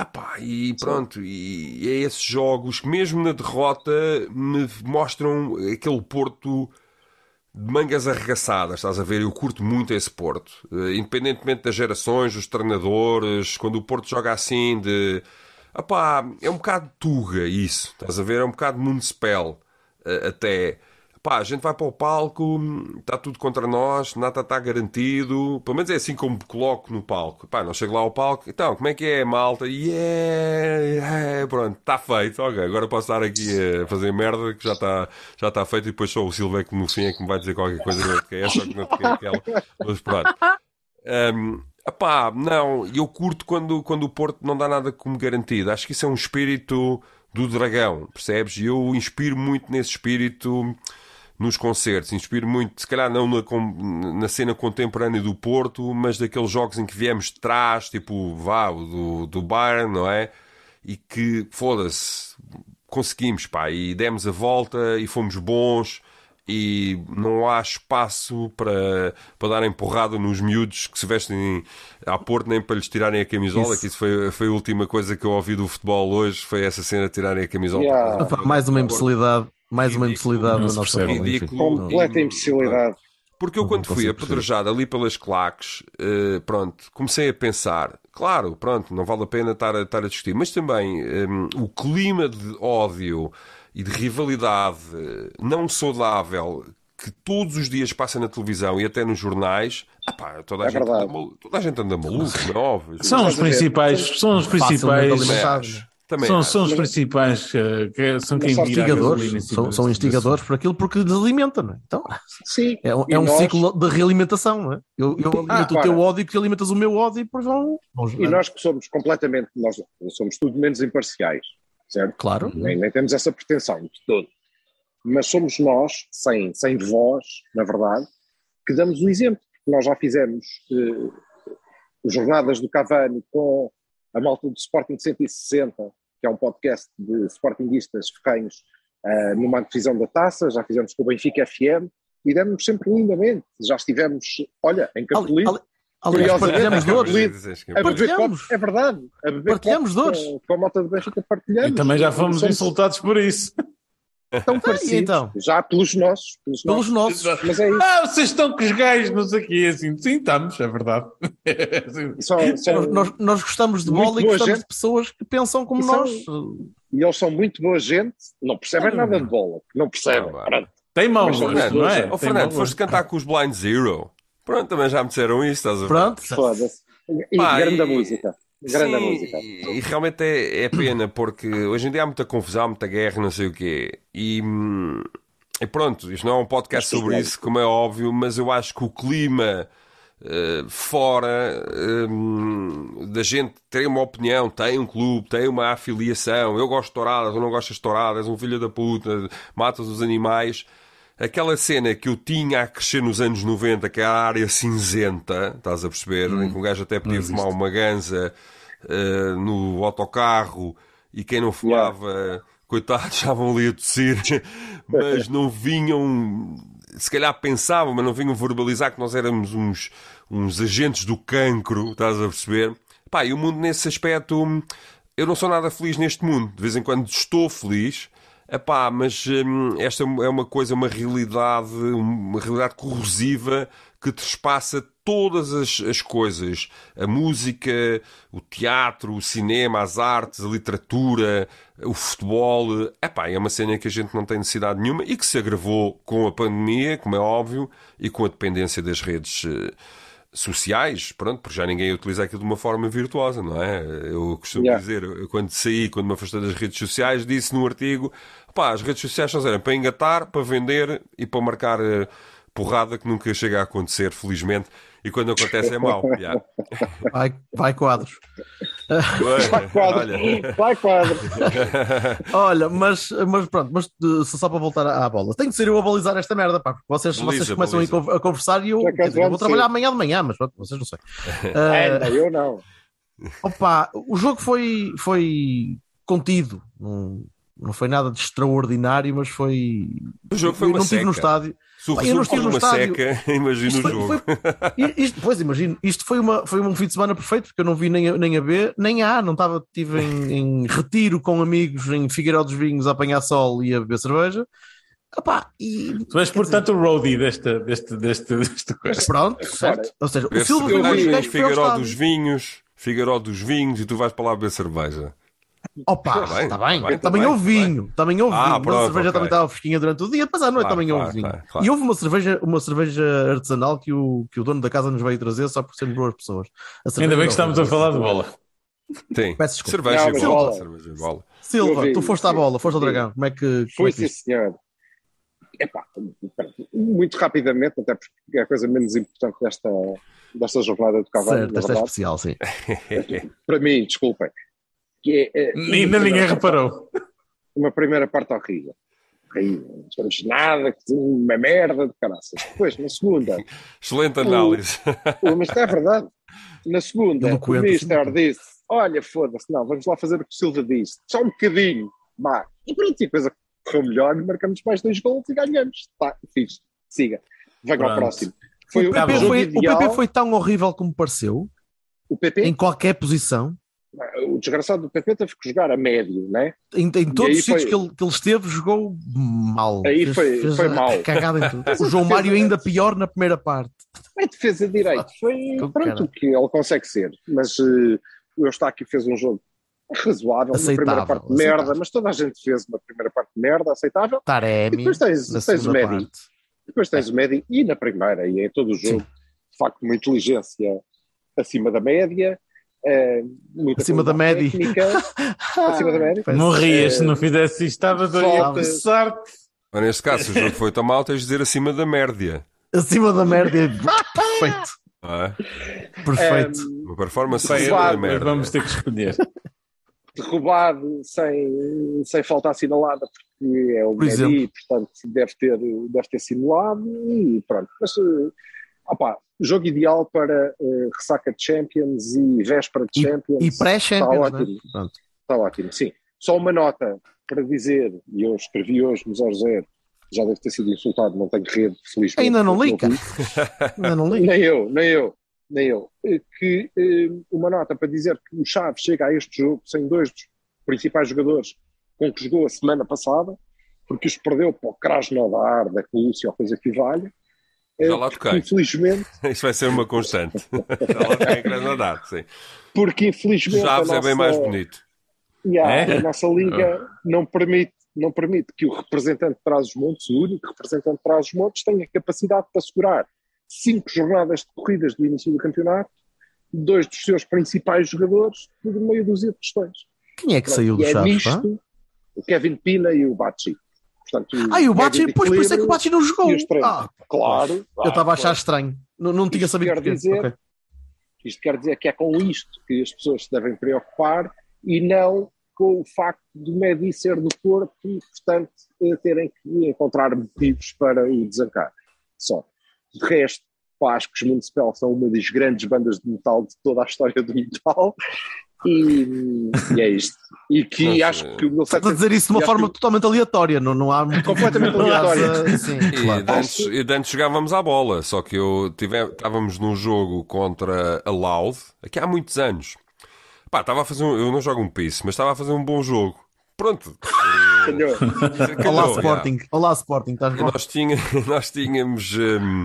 Opá, e pronto, e é esses jogos que mesmo na derrota me mostram aquele Porto de mangas arregaçadas, estás a ver? Eu curto muito esse Porto. Eh, Independentemente das gerações, dos treinadores, quando o Porto joga assim de... Epá, é um bocado tuga isso, estás a ver? É um bocado municipal eh, até. Pá, a gente vai para o palco, está tudo contra nós, nada está garantido. Pelo menos é assim como me coloco no palco. Pá, não chego lá ao palco. Então, como é que é, malta? Yeah, yeah. Pronto, está feito. Ok, agora posso estar aqui a fazer merda que já está já está feito. E depois só o Silva é que no fim é que me vai dizer qualquer coisa. Que é essa ou que não quer aquela. Mas pronto. Um, não, eu curto quando, quando o Porto não dá nada como garantido. Acho que isso é um espírito do dragão, percebes? E eu inspiro muito nesse espírito nos concertos. Inspiro muito, se calhar não na, na cena contemporânea do Porto, mas daqueles jogos em que viemos de trás, tipo, vá, o do, do Bayern, não é? E que, foda-se, conseguimos, pá, e demos a volta e fomos bons e não há espaço para, para darem porrada nos miúdos que se vestem à Porto nem para lhes tirarem a camisola, Isso. que isso foi, foi a última coisa que eu ouvi do futebol hoje, foi essa cena de tirarem a camisola. Yeah. Mais uma imbecilidade, mais uma imbecilidade da se nossa. Ridículo. Completa imbecilidade. Porque eu, quando fui apedrejado ali pelas claques, eh, pronto, comecei a pensar, claro, pronto, não vale a pena estar a, estar a discutir, mas também hum, o clima de ódio e de rivalidade eh, não saudável que todos os dias passa na televisão e até nos jornais, ah pá, toda a, É gente, anda, verdade. malu- toda a gente anda maluco, não é óbvio. São os principais, são os principais? Também são, são os principais eh, que são quem a Instigadores, são, são instigadores por aquilo porque lhes alimenta, não é? Então, Sim. é, é um nós- ciclo de realimentação, não é? Eu, eu alimento o para. teu ódio que alimentas o meu ódio e depois vão, E nós que somos completamente, nós somos tudo menos imparciais, certo? Claro. Nem, nem temos essa pretensão de todo. Mas somos nós, sem, sem voz, na verdade, que damos o exemplo. Nós já fizemos eh, jornadas do Cavani com a malta do Sporting 160, que é um podcast de sportinguistas ferrenhos eh, numa divisão da taça, já fizemos com o Benfica FM e demos sempre lindamente. Já estivemos, olha, em Ali- Capelito, ali- Aliás, Curiosamente, partilhamos é dores. A beber Partilhamos. copos, é verdade, a beber Partilhamos dores. Com, com a malta do Benfica partilhamos. E também já fomos Somos insultados por isso. Tão parecidos, então? já pelos nossos, pelos Pelos nossos. nossos. Mas é isso. Ah, vocês estão com os gajos, não sei o quê, assim. Sim, estamos, é verdade. São, são- Nós, nós- gostamos de bola e gostamos gente. de pessoas que pensam como E são- nós. E eles são muito boa gente, não percebem Hum. nada de bola, não percebem. Ah, Pronto. Tem gosto, Fernando, não é? Tem Fernando, foste cantar com os Blind Zero. Pronto, também já me disseram isso, estás a ver? Pronto. Foda-se. E Pá, grande e- música. Grande Sim, música. E, realmente é, é pena, porque hoje em dia há muita confusão, muita guerra, não sei o quê. E, hum, e pronto, isto não é um podcast sobre claro. isso, como é óbvio, mas eu acho que o clima eh, fora hum, da gente ter uma opinião, tem um clube, tem uma afiliação, eu gosto de touradas, eu não gosto de touradas, um filho da puta, matas os animais. Aquela cena que eu tinha a crescer nos anos 90, que era a área cinzenta, estás a perceber? Em que um gajo até podia fumar uma ganza eh, no autocarro e quem não fumava, coitados, estavam ali a tossir, mas não vinham, se calhar pensavam, mas não vinham verbalizar que nós éramos uns, uns agentes do cancro, estás a perceber? Pá, e o mundo nesse aspecto, eu não sou nada feliz neste mundo. De vez em quando estou feliz, Epá, mas hum, esta é uma coisa, uma realidade, uma realidade corrosiva que trespassa todas as, as coisas. A música, o teatro, o cinema, as artes, a literatura, o futebol. Epá, é uma cena que a gente não tem necessidade nenhuma e que se agravou com a pandemia, como é óbvio, e com a dependência das redes eh, sociais, pronto, porque já ninguém utiliza aquilo de uma forma virtuosa, não é? Eu costumo Yeah. dizer, eu, quando saí, quando me afastei das redes sociais, disse no artigo, pá, as redes sociais só servem para engatar, para vender e para marcar eh, porrada que nunca chega a acontecer, felizmente, e quando acontece é mau. Yeah. Vai, vai quadros. Vai quadro. Olha. Vai quadro. Olha, mas, mas pronto, mas uh, só para voltar à bola. Tenho que ser eu a balizar esta merda, pá, porque vocês, Baliza, vocês começam baliza. a conversar e eu, dizer, eu vou trabalhar ser. amanhã de manhã, mas pronto, vocês não sei. É, Uh, não, eu não. Opa, o jogo foi, foi contido, não, não foi nada de extraordinário, mas foi. O jogo foi eu uma não estive no estádio. Se o Pá, eu não resumo estive for uma estádio. seca, imagina Isto o jogo. foi- isto, pois imagino, isto foi, uma, foi um fim de semana perfeito, porque eu não vi nem a, nem a B, nem a A, não estava, estive em, em retiro com amigos em Figueiró dos Vinhos a apanhar sol e a beber cerveja. Epá, e Tu és, portanto, o roadie desta, deste, deste, coisa. pronto, certo? Ou seja, o Ver Silva foi um dos vinhos, Figueiró dos vinhos, e tu vais para lá beber cerveja. Opa, Tá bem, está bem, tá bem, tá também houve tá bem. vinho, também houve Ah, vinho, mas a pronto, cerveja ok. também estava fresquinha durante o dia, depois à noite Claro, também claro, houve vinho. claro, claro. E houve uma cerveja, uma cerveja artesanal que o, que o dono da casa nos veio trazer só por sermos boas pessoas. Ainda bem que estamos a falar de bola. Tem. Peço desculpa. Cerveja Não, e mas bola. Cerveja e bola. Silva, vi, tu foste à bola, foste ao dragão. Como é que. Fui, é que sim, senhor. Epá, muito rapidamente, até porque é a coisa menos importante desta, desta jornada do Cavalo, Certo, esta é especial, sim. Para mim, desculpem. Que é, é, Ainda ninguém parte- reparou. Uma primeira parte horrível. Horrível. Não esperamos nada, que uma merda de caraças. Depois, na segunda, Excelente análise. o, mas isto é verdade. Na segunda, o Mister disse: Olha, foda-se, não, vamos lá fazer o que o Silva disse, só um bocadinho. Bah. E pronto, e a coisa correu melhor, marcamos mais dois gols e ganhamos. Tá, fixe, siga. Venha ao Pronto. próximo. Foi O o, PP, foi, o. PP foi tão horrível como pareceu, O PP, em qualquer posição, o desgraçado do PP teve que jogar a médio, né? em, em todos os sítios foi- que ele, que ele esteve, jogou mal. Aí foi- foi a- mal. Cagada em tudo. O João Mário ainda pior na primeira parte. É defesa de direito. Foi pronto o que ele consegue ser. Mas eh, o Eustáquio fez um jogo razoável, Aceitável, primeira parte de aceitável. merda, mas toda a gente fez uma primeira parte de merda, aceitável. E Taremi, depois tens, na tens o Medi. parte. Depois tens o Medi e na primeira, e em todo o jogo, de facto, uma inteligência acima da média, muita Acima da média. acima da média. Morrias se não fizesse isto. Estava doido. falta- Sorte. Mas neste caso, se o jogo foi tão mal, tens de dizer acima da merda. Acima da merda. Perfeito. Não é? Perfeito. Eh, Uma performance acima da merda. vamos ter que escolher. derrubado sem, sem falta assinalada, porque é o Por. Medi, portanto deve ter, deve ter simulado e pronto. Mas, eh, opá, jogo ideal para eh, ressaca de Champions e véspera de E- Champions. E pré-Champions, Está né? ótimo. Pronto. Está ótimo, sim. Só uma nota para dizer, e eu escrevi hoje no 00, já deve ter sido insultado, não tenho rede, felizmente. Ainda não li, cara. Ainda não li. Nem eu, nem eu, nem eu. Eh, Que eh, uma nota para dizer que o Chaves chega a este jogo sem dois dos principais jogadores com que jogou a semana passada, porque os perdeu para o Krasnodar, da Rússia ou coisa que valha. Eh, Já lá toquei. Infelizmente, Isso vai ser uma constante. Já lá tem que nadar, sim. porque infelizmente a Chaves é bem nossa- mais bonito. Yeah, É? A nossa liga não permite, não permite que o representante de Trás-os-Montes, o único representante de Trás-os-Montes, tenha capacidade para segurar cinco jornadas de corridas do início do campeonato, dois dos seus principais jogadores, por meia dúzia de questões. Quem é que saiu do é Chaves? nisto o Kevin Pina e o Bachi. Portanto, Ah, e o de pois por isso é que o Bachi não jogou. Ah, Claro. eu estava a achar estranho. Não, não tinha sabido quer dizer- Ok. Isto quer dizer que é com isto que as pessoas se devem preocupar e não com o facto do Medi ser do Porto e, portanto, eh, terem que encontrar motivos para o desancar. Só. De resto, pá, acho que os Municipal são uma das grandes bandas de metal de toda a história do metal e, e é isto. E que Não sei. acho que o Estás a 1700 dizer isso de uma forma que- totalmente aleatória, não, não há muito. Completamente aleatória. Sim, E claro. de antes, e de antes jogávamos à bola, só que eu tive, estávamos num jogo contra a Loud, aqui há muitos anos. Pá, estava a fazer um, eu não jogo um piso, mas estava a fazer um bom jogo. Pronto. calhou. Calhou, Olá yeah. Sporting, olá Sporting, estás bom? nós, tinha, nós tínhamos. hum,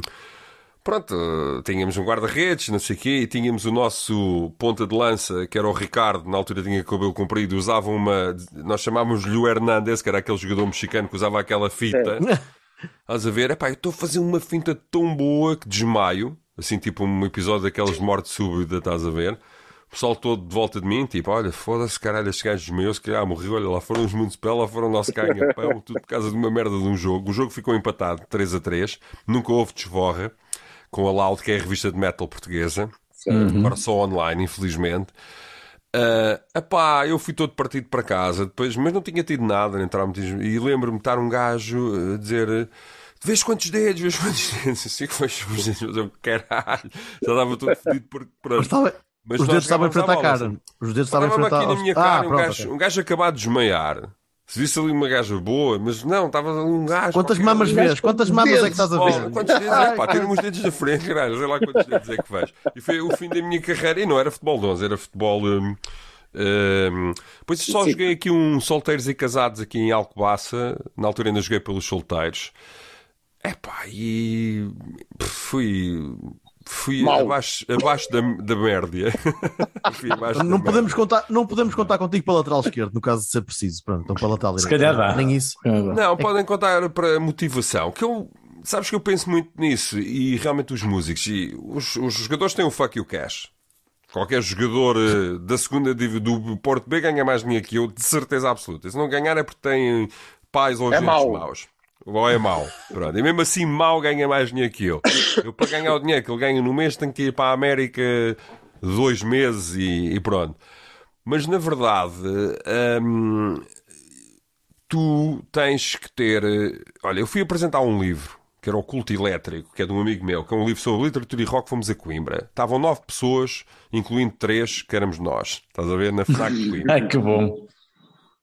pronto, tínhamos um guarda-redes, não sei o quê, e tínhamos o nosso ponta de lança, que era o Ricardo, na altura tinha cabelo comprido, usava uma. Nós chamávamos-lhe o Hernandes, que era aquele jogador mexicano que usava aquela fita. Estás a ver? Epá, eu estou a fazer uma finta tão boa que desmaio, assim, tipo um episódio daquelas de morte súbita, estás a ver? O pessoal todo de volta de mim, tipo, olha, foda-se, caralho, este gajo desmaiou, se calhar morreu, olha, lá foram os Municipal, lá foram o nosso ganha-pão, tudo por causa de uma merda de um jogo. O jogo ficou empatado, 3 a 3, nunca houve desforra, com a Loud, que é a revista de metal portuguesa, agora só online, infelizmente. Ah, epá, eu fui todo partido para casa depois, mas não tinha tido nada, traumatismo. E lembro-me de estar um gajo a dizer: Vês quantos dedos, vês quantos dedos? Assim que foi os dedos, mas eu, caralho, já estava todo fedido porque pronto. Mas estava- Mas os dedos estavam em frente à cara. Os dedos estavam em frente à Ah, cara um, gajo, um gajo acabado de desmaiar. Se visse ali uma gaja boa, mas não, estava ali um gajo. Quantas qualquer- mamas vês? Quantas mamas é que estás a Oh, ver? quantos dedos é? Pá, tira-me os dedos da frente, caralho, sei lá quantos dedos é que faz. E foi o fim da minha carreira, e não era futebol de 11, era futebol. Hum, hum, pois só Sim. joguei aqui um solteiros e casados aqui em Alcobaça, na altura ainda joguei pelos solteiros. Epá, e fui. Fui Mau. abaixo, abaixo da, da média. fui abaixo da Não podemos, contar, não podemos contar contigo para lateral esquerdo, no caso de ser preciso. Pronto, então para lateral Se calhar dá. Nem isso. Não, podem contar para motivação. Que eu, sabes que eu penso muito nisso e realmente os músicos e os, os jogadores têm o fuck you cash. Qualquer jogador eh, da segunda do Porto B ganha mais dinheiro que eu, de certeza absoluta. Se não ganhar é porque tem pais ou É mau. maus. Ou é mau. Pronto. E mesmo assim, mau ganha mais dinheiro que eu. Eu, para ganhar o dinheiro que ele ganha no mês, tenho que ir para a América dois meses e, e pronto. Mas na verdade, hum, tu tens que ter. Olha, eu fui apresentar um livro que era o Culto Elétrico, que é de um amigo meu, que é um livro sobre literatura e rock. Fomos a Coimbra. Estavam nove pessoas, incluindo três que éramos nós. Estás a ver? Na FNAC de Coimbra. Ai, que bom.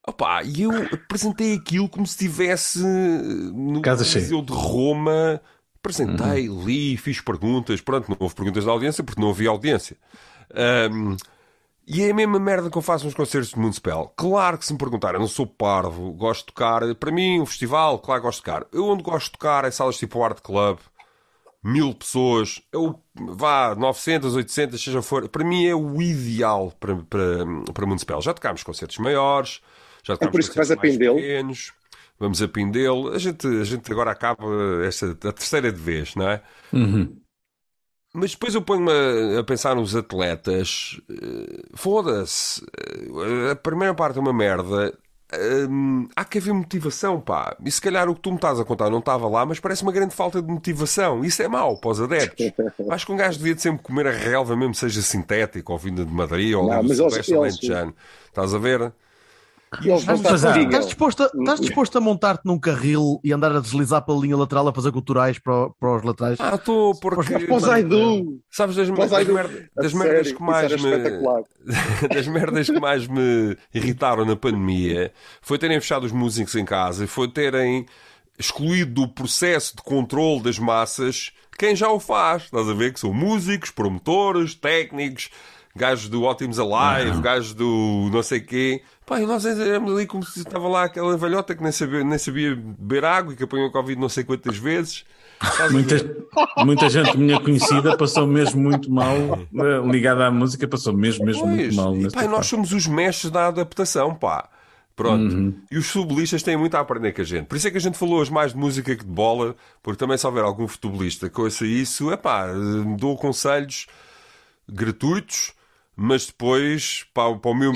Opa, e eu apresentei aquilo como se estivesse no Casa cheia. Museu de Roma. Apresentei, li, fiz perguntas. Pronto, não houve perguntas da audiência porque não havia audiência. Ahm, e é a mesma merda que eu faço nos concertos de Municipal. Claro que se me perguntarem, eu não sou parvo, gosto de tocar. Para mim, um festival, claro que gosto de tocar. Eu onde gosto de tocar é salas tipo Art Club, mil pessoas, eu vá 900, 800, seja for. Para mim é o ideal para, para, para Municipal. Já tocámos concertos maiores, já É por isso que vais a Pindelo? pequenos. Vamos a Pindelo. A gente, a gente agora acaba esta, a terceira de vez, não é? Mas depois eu ponho-me a, a pensar nos atletas. eh, Foda-se. Eh, A primeira parte é uma merda. Hum, há que haver motivação, pá. E se calhar o que tu me estás a contar não estava lá, mas parece uma grande falta de motivação. Isso é mau para os adeptos. Acho que um gajo devia de sempre comer a relva, mesmo seja sintética, ou vinda de Madrid, ou Não, ali do mas eles-. Estás a ver? E eles Estás, contigo. estás disposto, a, estás disposto a montar-te num carril e andar a deslizar pela linha lateral a fazer culturais para, para os laterais? Ah, estou porque. Mas para o Zaidu! Sabes das, das, merda- das sério, merdas que mais me. das merdas que mais me irritaram na pandemia foi terem fechado os músicos em casa e foi terem excluído do processo de controle das massas quem já o faz. Estás a ver? Que são músicos, promotores, técnicos, gajos do Ótimos Alive, gajos do não sei quê. Pá, e nós éramos ali como se estava lá aquela velhota que nem sabia, nem sabia beber água e que apanhou Covid não sei quantas vezes. Muita, muita gente minha conhecida passou mesmo muito mal, eh, ligada à música, passou mesmo, mesmo muito Pois, mal. e, pá, nós somos os mestres da adaptação, pá. Pronto. Uhum. E os futebolistas têm muito a aprender com a gente. Por isso é que a gente falou hoje mais de música que de bola, porque também se houver algum futebolista que ouça isso, é pá, dou conselhos gratuitos, mas depois, para, para o meu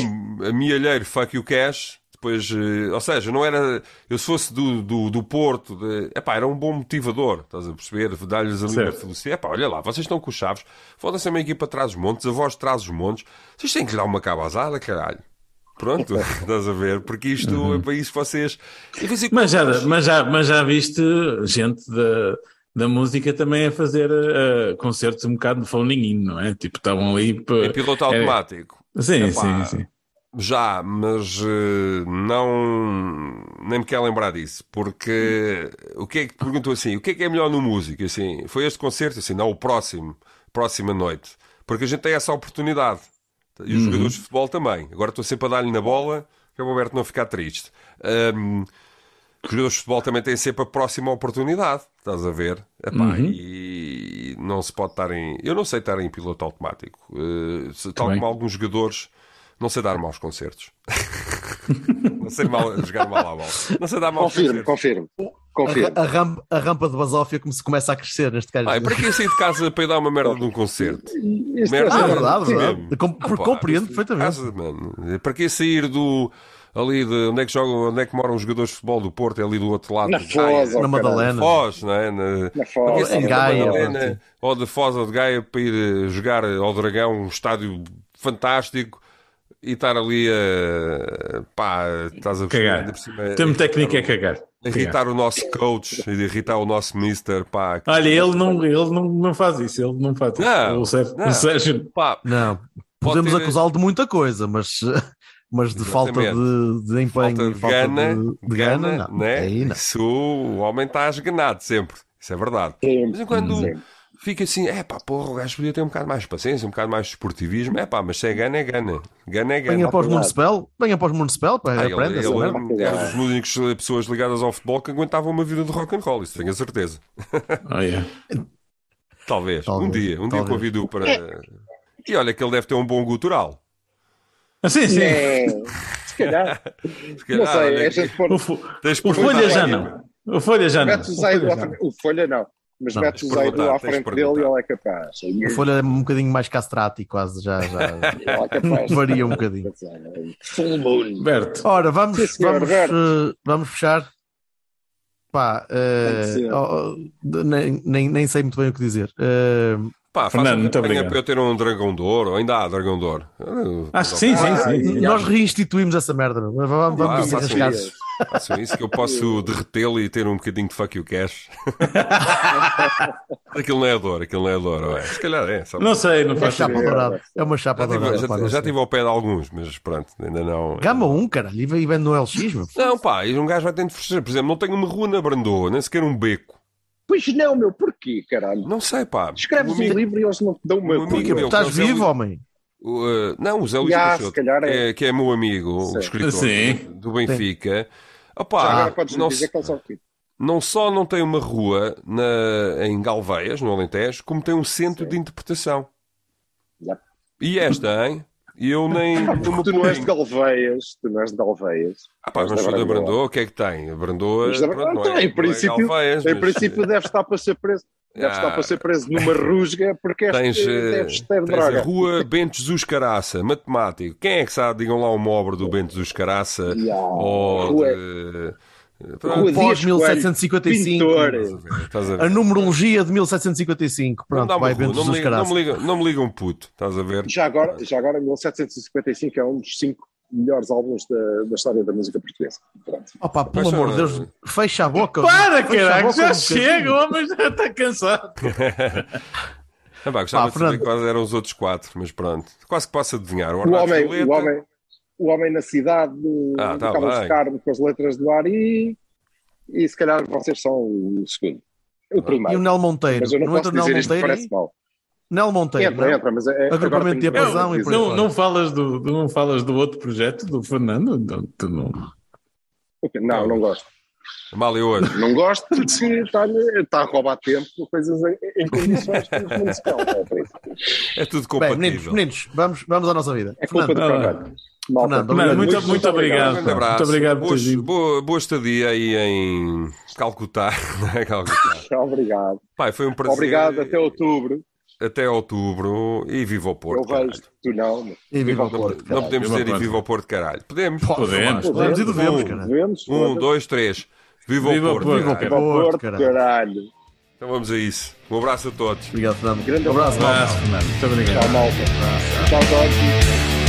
amialheiro fuck you cash, depois, eh, ou seja, não era, eu se fosse do, do, do Porto, de, epá, era um bom motivador, estás a perceber? Dar-lhes ali uma Certo. felicidade. Epá, olha lá, vocês estão com os chaves, foda-se a minha equipa atrás dos montes, a voz traz os montes, vocês têm que lhe dar uma cabazada, caralho. Pronto, estás a ver? Porque isto é para isso vocês. E de vez em Mas já, mas, já, mas já viste gente da, da música também a fazer eh, concertos um bocado de foninho, não é? Tipo, estavam ali. pa- em piloto é- automático. Sim, Epá, sim, sim. Já, mas eh, não. Nem me quero lembrar disso. Porque o que é que perguntou assim: o que é que é melhor no músico? Assim, foi este concerto? Assim, não, o próximo, próxima noite. Porque a gente tem essa oportunidade. E os Uhum. jogadores de futebol também. Agora estou sempre a dar-lhe na bola que é o Alberto não ficar triste. Ahm, os jogadores de futebol também têm sempre a próxima oportunidade, estás a ver? Epá, E não se pode estar em. Eu não sei estar em piloto automático. Eh, se- tal Também. como alguns jogadores, não sei dar maus concertos. não sei mal, jogar mal à bola. Não sei dar maus Confirmo, concertos. confirmo. Confirmo. A, a rampa, a rampa de basófia como se começa a crescer neste caso. Ai, para que sair de casa para ir dar uma merda de um concerto? Merda. Ah, é- verdade, verdade. Com- Ah, pá, compreendo isto- perfeitamente. casa. Para que sair do. Ali de onde é que jogam, onde é que moram os jogadores de futebol do Porto? É ali do outro lado. Na de Gaia. Foz, ó, Na. Madalena. Foz, não é? Na, Na Foz. Em Gaia, Madalena, ou de Foz ou de Gaia para ir eh, jogar ao Dragão, um estádio fantástico. E estar ali a. pá, estás a Cagar. cima, O termo técnico é cagar. a Irritar o nosso coach, e irritar o nosso mister, pá. Olha, ele não, ele não, não faz isso, ele não faz isso. Não, o Sérgio, não. o Sérgio Pá, Não, Pode podemos acusá-lo de muita coisa, mas, mas de falta de, de empenho falta e de falta gana, de, de gana, gana, não. né? Aí não. Isso o homem está esganado sempre. Isso é verdade. Em quando fica assim, é pá, porra, o gajo podia ter um bocado mais de paciência, um bocado mais de esportivismo. É pá, mas se é gana, é gana. Gana é gana. Venha após o verdade. Municipal, venha após o Municipal, pá, Ah, ele, aprenda ele é, merda. é das únicas pessoas ligadas ao futebol que aguentavam uma vida de rock and roll, isso tenho a certeza. Oh, yeah. Talvez. Talvez, Um dia, um dia talvez. convido-o para. E olha que ele deve ter um bom gutural. Ah, sim, sim. É, se calhar. Se calhar, Não sei, olha é a aqui, gente pôr. O, fo- o Folha já não. O Folha já não. O O Folha já frente. O Folha não. Mas Não, metes o perguntar, à frente dele e ele é capaz. A folha é um bocadinho mais castrati, quase, já, já é capaz. varia um bocadinho. Full moon. Berto. Ora, vamos, Sim, senhor, vamos, eh, vamos fechar. Pá, ser. oh, nem, nem, nem sei muito bem o que dizer. Eh, Pá, Fernando, muito obrigado. para eu ter um dragão de ouro. Ainda há dragão de ouro. Acho que sim, sim, Ah, sim. sim. nós reinstituímos essa merda. Vamos, Ah, vamos façam arriscar. isso. Façam isso que eu posso derretê-lo e ter um bocadinho de fuck you cash. aquilo não é dor, aquilo não é dor. ué. Se calhar é. Só... Não sei, não É faz chapa ideia. dourada. É uma chapa Já tive, dourada. já, já tive ao pé de alguns, mas pronto, ainda não. Gama 1, caralho, e vende no LX, meu. Não, pá, e um gajo vai tendo de fugir. Por exemplo, não tenho uma rua na Brandoa, nem sequer um beco. Pois não, meu, porquê, caralho? Não sei, pá. Escreves O um livro e eles não te dão uma o amigo coisa. meu- Estás vivo, homem? o, eh, não, o Zé Luís Peixoto, se calhar é. que, é, meu amigo, o Sim. escritor Sim. do Benfica. Agora podes não, dizer que eles são filhos. não só não tem uma rua na, em Galveias, no Alentejo, como tem um centro de interpretação. Já. E esta, hein? E eu nem. me Tu não és de. Galveias, tu não és de Galveias. Ah, pá, mas sou da Brandoa. O que é que tem? A Brandoa. Mas da- pronto, não Então, é- em é princípio- Galveias, Em mas, princípio deve estar para ser preso. Deve Ah. estar para ser preso numa rusga porque Tens, eh, deves ter tens droga. a rua Bento Jesus Caraça, matemático. Quem é que sabe? Digam lá uma obra do Bento Jesus Caraça. Ya, Ou rua- de... Pronto, Rua Pós Dias Coelho, 1755. pintor. Estás a A numerologia de 1755. Não, Pronto, uma vai não, me liga, não, me liga, não me liga um puto, estás a ver? Já agora, já agora 1755 é um dos cinco melhores álbuns da, da história da música portuguesa. Pronto. Opa, pelo Mas, amor de Deus, fecha a boca. Para, Fecha caralho, já um chega, o homem já está cansado. Ah, pá, gostava Pá, de saber quais eram os outros quatro, mas pronto. Quase que posso adivinhar. O Ornato homem, Violeta, o, homem, o homem na cidade, Ah, do tá Carlos bem. Carmo com as letras do ar e, e se calhar vocês são o segundo. O E o primeiro. Nel Monteiro. Mas eu não, Não entra posso o Nel dizer isto que Monteiro parece mal. Nel Monteiro. Entra, não? entra, mas é, Agrupamento agora tenho de dizer. e por Não, não, falas do, do- não falas do outro projeto do Fernando? Não, tu não. Não, não gosto. Mal eu hoje. Não gosto porque está, está a roubar tempo coisas em, condições que não se calma. É. É tudo Bem, compatível. meninos, meninos vamos, vamos à nossa vida. é culpa do Fernando, Ah, caralho. Malta, Fernando, muito, muito muito, obrigado. Um grande abraço. Muito obrigado por boa, boa, boa estadia aí em Calcutá. é Calcutá. Obrigado. Pai, foi um prazer. Obrigado até outubro. Até outubro e viva o Porto. Eu vejo, caralho. tu não. mas E viva o Porto. não podemos Viva dizer e viva o Porto, caralho. Podemos? Podemos. Podemos e devemos, Um, caralho. Devemos, Um, dois, três. Viva, Viva o Porto. Porto. caralho. Viva o Porto, caralho. caralho. Então vamos a isso. Um abraço a todos. Obrigado, Fernando. Grande Um abraço. Abraço, Fernando. Muito obrigado. Tchau, malta. Tchau, Jorge.